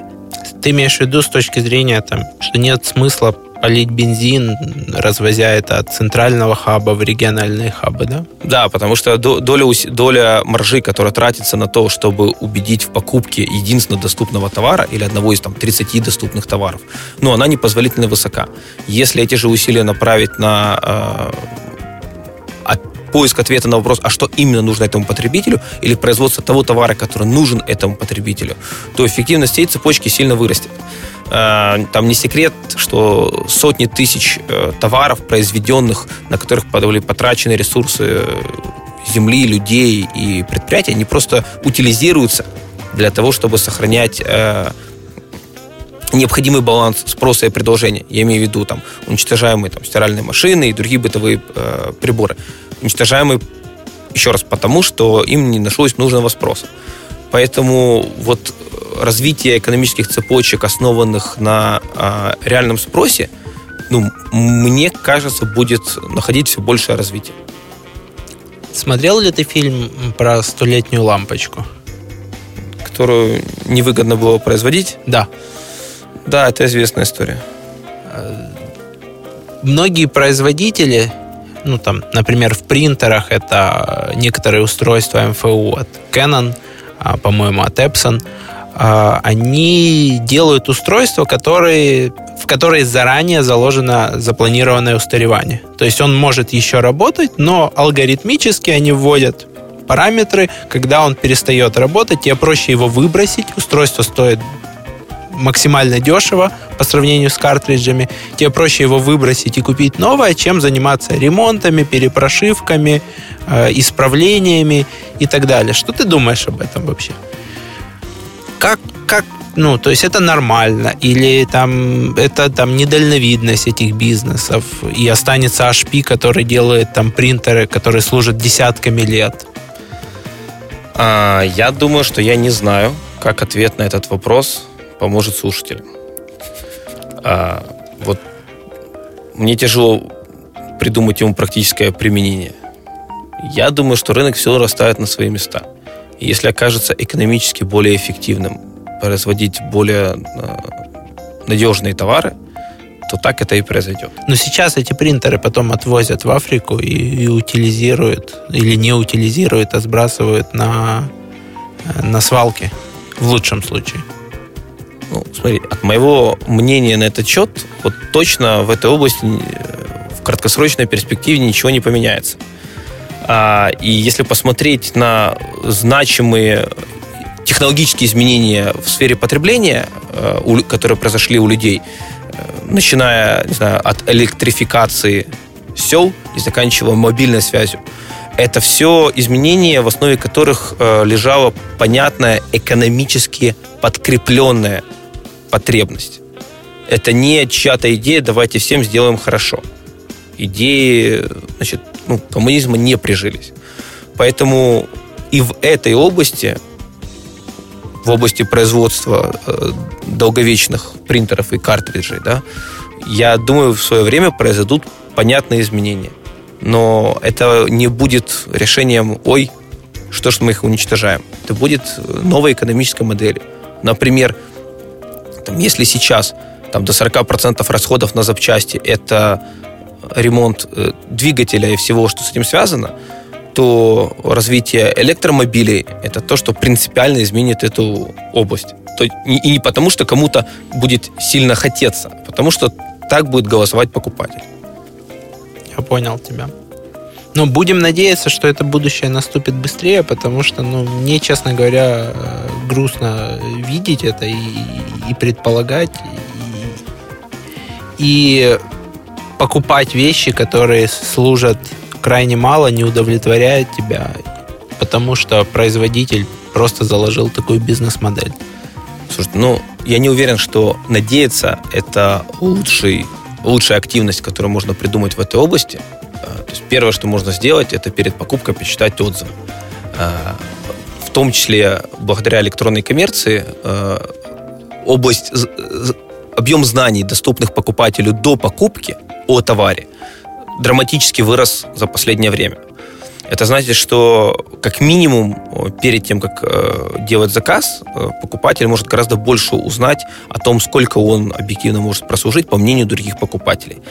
Ты имеешь в виду с точки зрения, там, что нет смысла полить бензин, развозя это от центрального хаба в региональные хабы, да? Да, потому что доля, доля маржи, которая тратится на то, чтобы убедить в покупке единственно доступного товара или одного из там 30 доступных товаров, ну, она непозволительно высока. Если эти же усилия направить на э, поиск ответа на вопрос, а что именно нужно этому потребителю, или производство того товара, который нужен этому потребителю, то эффективность всей цепочки сильно вырастет. Э, там не секрет, что сотни тысяч э, товаров, произведенных, на которых были потрачены ресурсы э, земли, людей и предприятий, они просто утилизируются для того, чтобы сохранять необходимый баланс спроса и предложения. Я имею в виду там уничтожаемые там, стиральные машины и другие бытовые приборы. Уничтожаемые Еще раз, потому что им не нашлось нужного спроса. Поэтому вот развитие экономических цепочек, основанных на э, реальном спросе, ну, мне кажется, будет находить все большее развитие. Смотрел ли ты фильм про столетнюю лампочку? Которую невыгодно было производить? Да. Да, это известная история. Многие производители, ну там, например, в принтерах это некоторые устройства МФУ от Canon, а, по-моему, от Epson, а, они делают устройства, которые, в которые заранее заложено запланированное устаревание. То есть он может еще работать, но алгоритмически они вводят параметры, когда он перестает работать, тебе проще его выбросить, устройство стоит максимально дешево по сравнению с картриджами. Тебе проще его выбросить и купить новое, чем заниматься ремонтами, перепрошивками, э, исправлениями и так далее. Что ты думаешь об этом вообще? Как, как ну, то есть это нормально, или там это там недальновидность этих бизнесов, и останется HP, который делает там принтеры, которые служат десятками лет? А, я думаю, что я не знаю, как ответ на этот вопрос поможет слушателям. А, вот мне тяжело придумать ему практическое применение. Я думаю, что рынок все расставит на свои места. Если окажется экономически более эффективным производить более а, надежные товары, то так это и произойдет. Но сейчас эти принтеры потом отвозят в Африку и, и утилизируют, или не утилизируют, а сбрасывают на, на свалки, в лучшем случае. Ну, смотри, от моего мнения на этот счет, вот точно в этой области э, в краткосрочной перспективе ничего не поменяется. А, и если посмотреть на значимые технологические изменения в сфере потребления, э, которые произошли у людей, э, начиная, не знаю, от электрификации сел и заканчивая мобильной связью, это все изменения, в основе которых лежала понятная экономически подкрепленная потребность. Это не чья-то идея, давайте всем сделаем хорошо. Идеи, значит, ну, коммунизма не прижились. Поэтому и в этой области, в области производства э, долговечных принтеров и картриджей, да, я думаю, в свое время произойдут понятные изменения. Но это не будет решением, ой, что ж мы их уничтожаем. Это будет новой экономической модели. Например, там, если сейчас там, до 40% расходов на запчасти это ремонт э, двигателя и всего, что с этим связано, то развитие электромобилей – это то, что принципиально изменит эту область. И не потому, что кому-то будет сильно хотеться, а потому что так будет голосовать покупатель. Я понял тебя. Но будем надеяться, что это будущее наступит быстрее, потому что, ну, мне, честно говоря, э, грустно видеть это и, и предполагать, и, и покупать вещи, которые служат крайне мало, не удовлетворяют тебя, потому что производитель просто заложил такую бизнес-модель. Слушай, ну, я не уверен, что надеяться – это лучший, лучшая активность, которую можно придумать в этой области – Э, то есть первое, что можно сделать, это перед покупкой почитать отзывы. Э, в том числе благодаря электронной коммерции э, область, объем знаний, доступных покупателю до покупки о товаре, драматически вырос за последнее время. Это значит, что как минимум перед тем, как делать заказ, покупатель может гораздо больше узнать о том, сколько он объективно может прослужить по мнению других покупателей.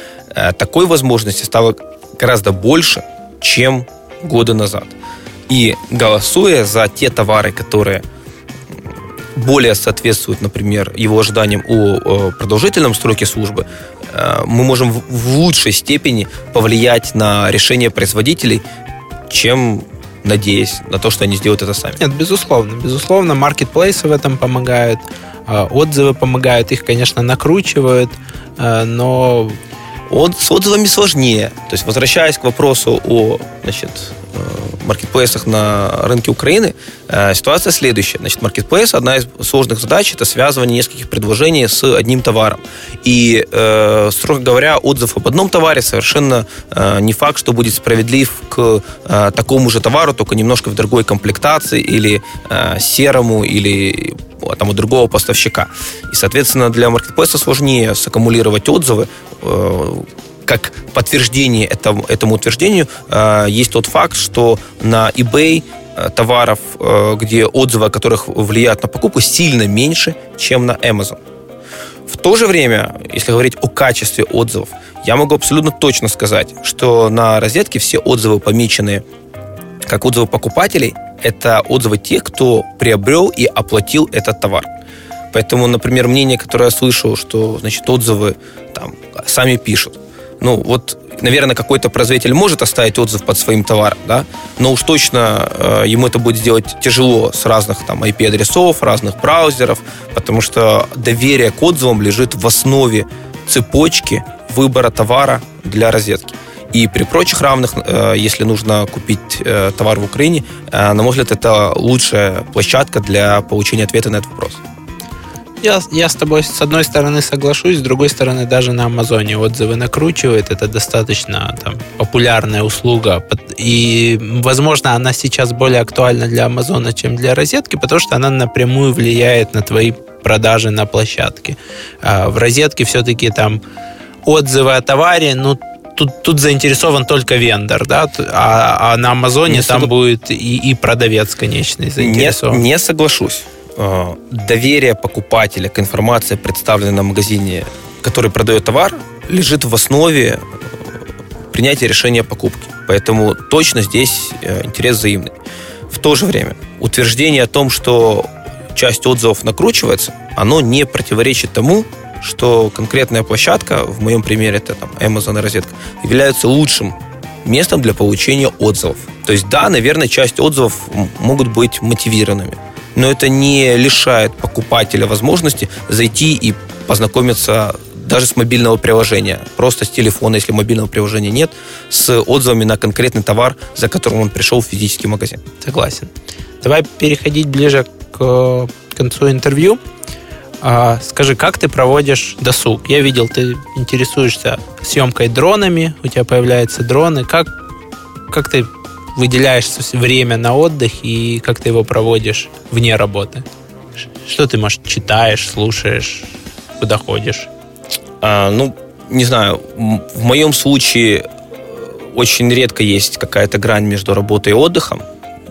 Такой возможности стало гораздо больше, чем года назад. И голосуя за те товары, которые более соответствуют, например, его ожиданиям о продолжительном сроке службы, э, мы можем в лучшей степени повлиять на решение производителей, чем надеясь на то, что они сделают это сами. Нет, безусловно. Безусловно, маркетплейсы в этом помогают, э, отзывы помогают, их, конечно, накручивают, э, но от, с отзывами сложнее. То есть, возвращаясь к вопросу о значит, маркетплейсах на рынке Украины, ситуация следующая. Значит, маркетплейс, одна из сложных задач, это связывание нескольких предложений с одним товаром. И, строго говоря, отзыв об одном товаре совершенно не факт, что будет справедлив к такому же товару, только немножко в другой комплектации или серому, или там, у другого поставщика. И, соответственно, для маркетплейса сложнее саккумулировать отзывы, как подтверждение этому, этому утверждению э, есть тот факт, что на eBay э, товаров, э, где отзывы о которых влияют на покупку, сильно меньше, чем на Amazon. В то же время, если говорить о качестве отзывов, я могу абсолютно точно сказать, что на розетке все отзывы, помеченные как отзывы покупателей, это отзывы тех, кто приобрел и оплатил этот товар. Поэтому, например, мнение, которое я слышу, что значит, отзывы там, сами пишут, ну, вот, наверное, какой-то производитель может оставить отзыв под своим товаром, да, но уж точно э, ему это будет сделать тяжело с разных там IP-адресов, разных браузеров, потому что доверие к отзывам лежит в основе цепочки выбора товара для розетки. И при прочих равных, э, если нужно купить э, товар в Украине, э, на мой взгляд, это лучшая площадка для получения ответа на этот вопрос. Я, я с тобой с одной стороны соглашусь, с другой стороны даже на Амазоне отзывы накручивает. Это достаточно там, популярная услуга. И, возможно, она сейчас более актуальна для Амазона, чем для розетки, потому что она напрямую влияет на твои продажи на площадке. А в розетке все-таки там отзывы о товаре, ну, тут, тут заинтересован только вендор, да, а, а на Амазоне не там сог... будет и, и продавец конечный заинтересован. Не, не соглашусь. Э, доверие покупателя к информации, представленной на магазине, который продает товар, лежит в основе э, принятия решения о покупке. Поэтому точно здесь э, интерес взаимный. В то же время утверждение о том, что часть отзывов накручивается, оно не противоречит тому, что конкретная площадка, в моем примере это там Amazon и розетка, является лучшим местом для получения отзывов. То есть да, наверное, часть отзывов могут быть мотивированными но это не лишает покупателя возможности зайти и познакомиться даже с мобильного приложения, просто с телефона, если мобильного приложения нет, с отзывами на конкретный товар, за которым он пришел в физический магазин. Согласен. Давай переходить ближе к концу интервью. А, скажи, как ты проводишь досуг? Я видел, ты интересуешься съемкой дронами, у тебя появляются дроны. Как, как ты выделяешь время на отдых и как ты его проводишь вне работы? Что ты, может, читаешь, слушаешь, куда ходишь? А, ну, не знаю, в моем случае э, очень редко есть какая-то грань между работой и отдыхом.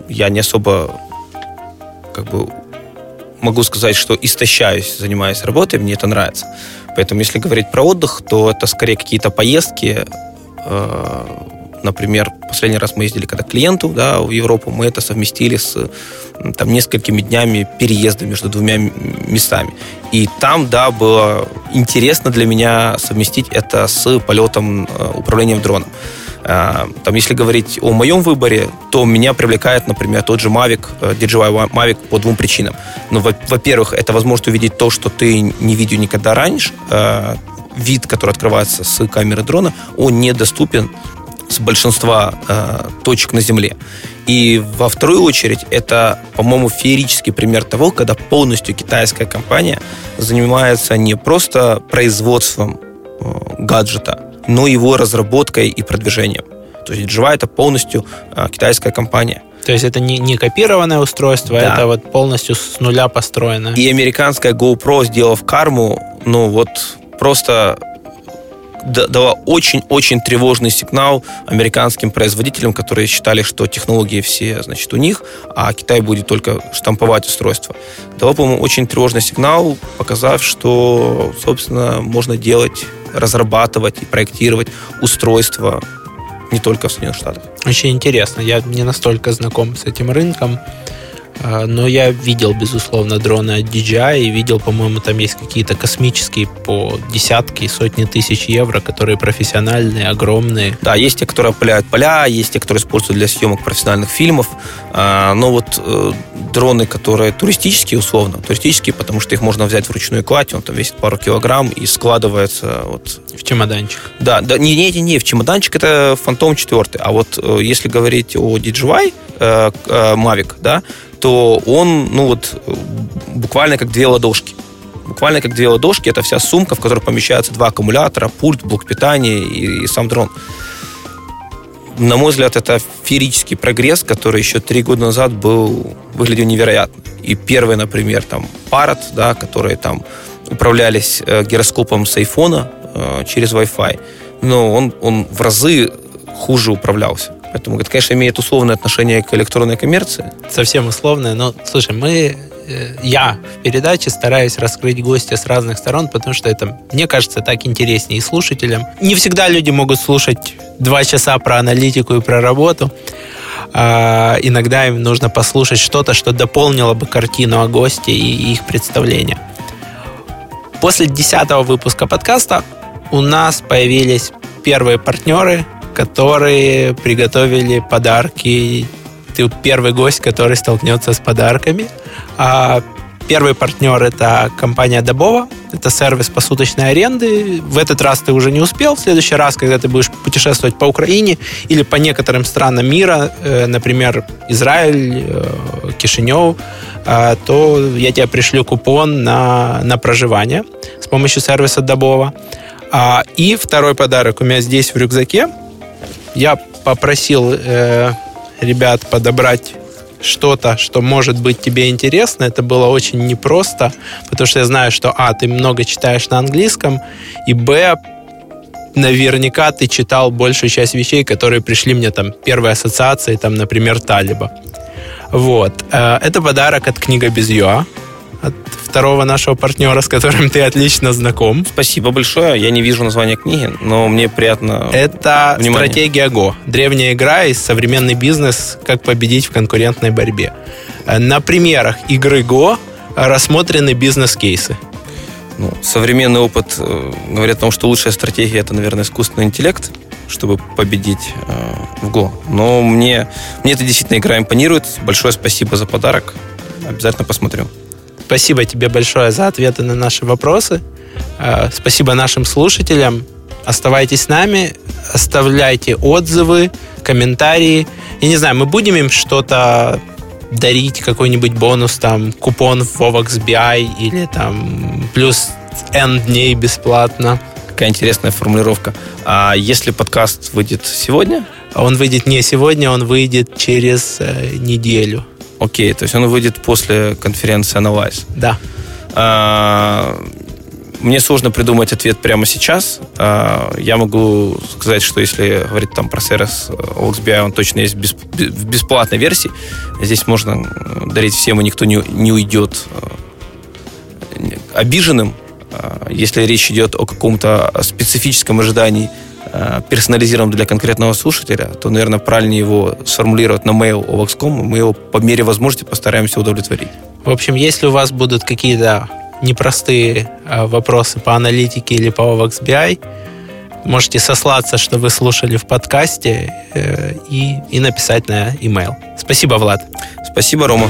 Я не особо как бы могу сказать, что истощаюсь, занимаясь работой, мне это нравится. Поэтому, если говорить про отдых, то это скорее какие-то поездки, э, Например, последний раз мы ездили когда к клиенту да, в Европу, мы это совместили с там, несколькими днями переезда между двумя местами. И там, да, было интересно для меня совместить это с полетом э, управлением дроном. Э, там, если говорить о моем выборе, то меня привлекает, например, тот же Mavic, э, DJI Mavic по двум причинам. Ну, во-первых, это возможность увидеть то, что ты не видел никогда раньше. Вид, который открывается с камеры дрона, он недоступен с большинства э, точек на Земле. И во вторую очередь это, по-моему, феерический пример того, когда полностью китайская компания занимается не просто производством э, гаджета, но его разработкой и продвижением. То есть Java это полностью э, китайская компания. То есть это не, не копированное устройство, да. это вот полностью с нуля построено. И американская GoPro, сделав карму, ну вот просто дала очень-очень тревожный сигнал американским производителям, которые считали, что технологии все, значит, у них, а Китай будет только штамповать устройство. Дала, по-моему, очень тревожный сигнал, показав, что, собственно, можно делать, разрабатывать и проектировать устройства не только в Соединенных Штатах. Очень интересно. Я не настолько знаком с этим рынком. А, но я видел, безусловно, дроны от DJI и видел, по-моему, там есть какие-то космические по десятки сотни тысяч евро, которые профессиональные, огромные. Да, есть те, которые опыляют поля, есть те, которые используют для съемок профессиональных фильмов. А, но вот э, дроны, которые туристические, условно, туристические, потому что их можно взять вручную кладь, он там весит пару килограмм и складывается вот... В чемоданчик. Да, да не, не, не, в чемоданчик это Phantom 4, а вот э, если говорить о DJI, э, Mavic, да, то он, ну вот, буквально как две ладошки. Буквально как две ладошки. Это вся сумка, в которой помещаются два аккумулятора, пульт, блок питания и, и сам дрон. На мой взгляд, это феерический прогресс, который еще три года назад был, выглядел невероятно. И первый, например, там, Parrot, да, которые там управлялись э, гироскопом с айфона э, через Wi-Fi, но он, он в разы хуже управлялся. Поэтому это, конечно, имеет условное отношение к электронной коммерции. Совсем условное, но, слушай, мы э, я в передаче стараюсь раскрыть гостя с разных сторон, потому что это, мне кажется, так интереснее и слушателям. Не всегда люди могут слушать два часа про аналитику и про работу. А, иногда им нужно послушать что-то, что дополнило бы картину о госте и их представление. После десятого выпуска подкаста у нас появились первые партнеры, которые приготовили подарки. Ты первый гость, который столкнется с подарками. А первый партнер это компания Добова. Это сервис посуточной аренды. В этот раз ты уже не успел. В следующий раз, когда ты будешь путешествовать по Украине или по некоторым странам мира, э, например, Израиль, э, Кишинев, э, то я тебе пришлю купон на, на проживание с помощью сервиса Добова. А, и второй подарок у меня здесь в рюкзаке – я попросил э, ребят подобрать что-то, что может быть тебе интересно. Это было очень непросто, потому что я знаю, что, а, ты много читаешь на английском, и, б, наверняка ты читал большую часть вещей, которые пришли мне там первой ассоциацией, там, например, Талиба. Вот. Э, это подарок от книга без ЮА от второго нашего партнера, с которым ты отлично знаком. Спасибо большое. Я не вижу названия книги, но мне приятно. Это внимание. стратегия Go. Древняя игра и современный бизнес, как победить в конкурентной борьбе. На примерах игры Go рассмотрены бизнес-кейсы. Ну, современный опыт э, говорит о том, что лучшая стратегия это, наверное, искусственный интеллект, чтобы победить э, в Go. Но мне, мне эта действительно игра импонирует. Большое спасибо за подарок. Обязательно посмотрю. Спасибо тебе большое за ответы на наши вопросы. Э, спасибо нашим слушателям. Оставайтесь с нами, оставляйте отзывы, комментарии. Я не знаю, мы будем им что-то дарить, какой-нибудь бонус, там, купон в Vovox BI или там плюс N дней бесплатно. Какая интересная формулировка. А если подкаст выйдет сегодня? Он выйдет не сегодня, он выйдет через э, неделю. Окей, то есть он выйдет после конференции Analyze. Да. А, мне сложно придумать ответ прямо сейчас. А, я могу сказать, что если говорить там про сервис OXBI, он точно есть в бесплатной версии. Здесь можно дарить всем, и никто не, не уйдет э, обиженным. А, если речь идет о каком-то специфическом ожидании Э, персонализирован для конкретного слушателя, то, наверное, правильнее его сформулировать на mail OVAX.com, мы его по мере возможности постараемся удовлетворить. В общем, если у вас будут какие-то непростые э, вопросы по аналитике или по OVAX можете сослаться, что вы слушали в подкасте э, и, и написать на email. Спасибо, Влад. Спасибо, Рома.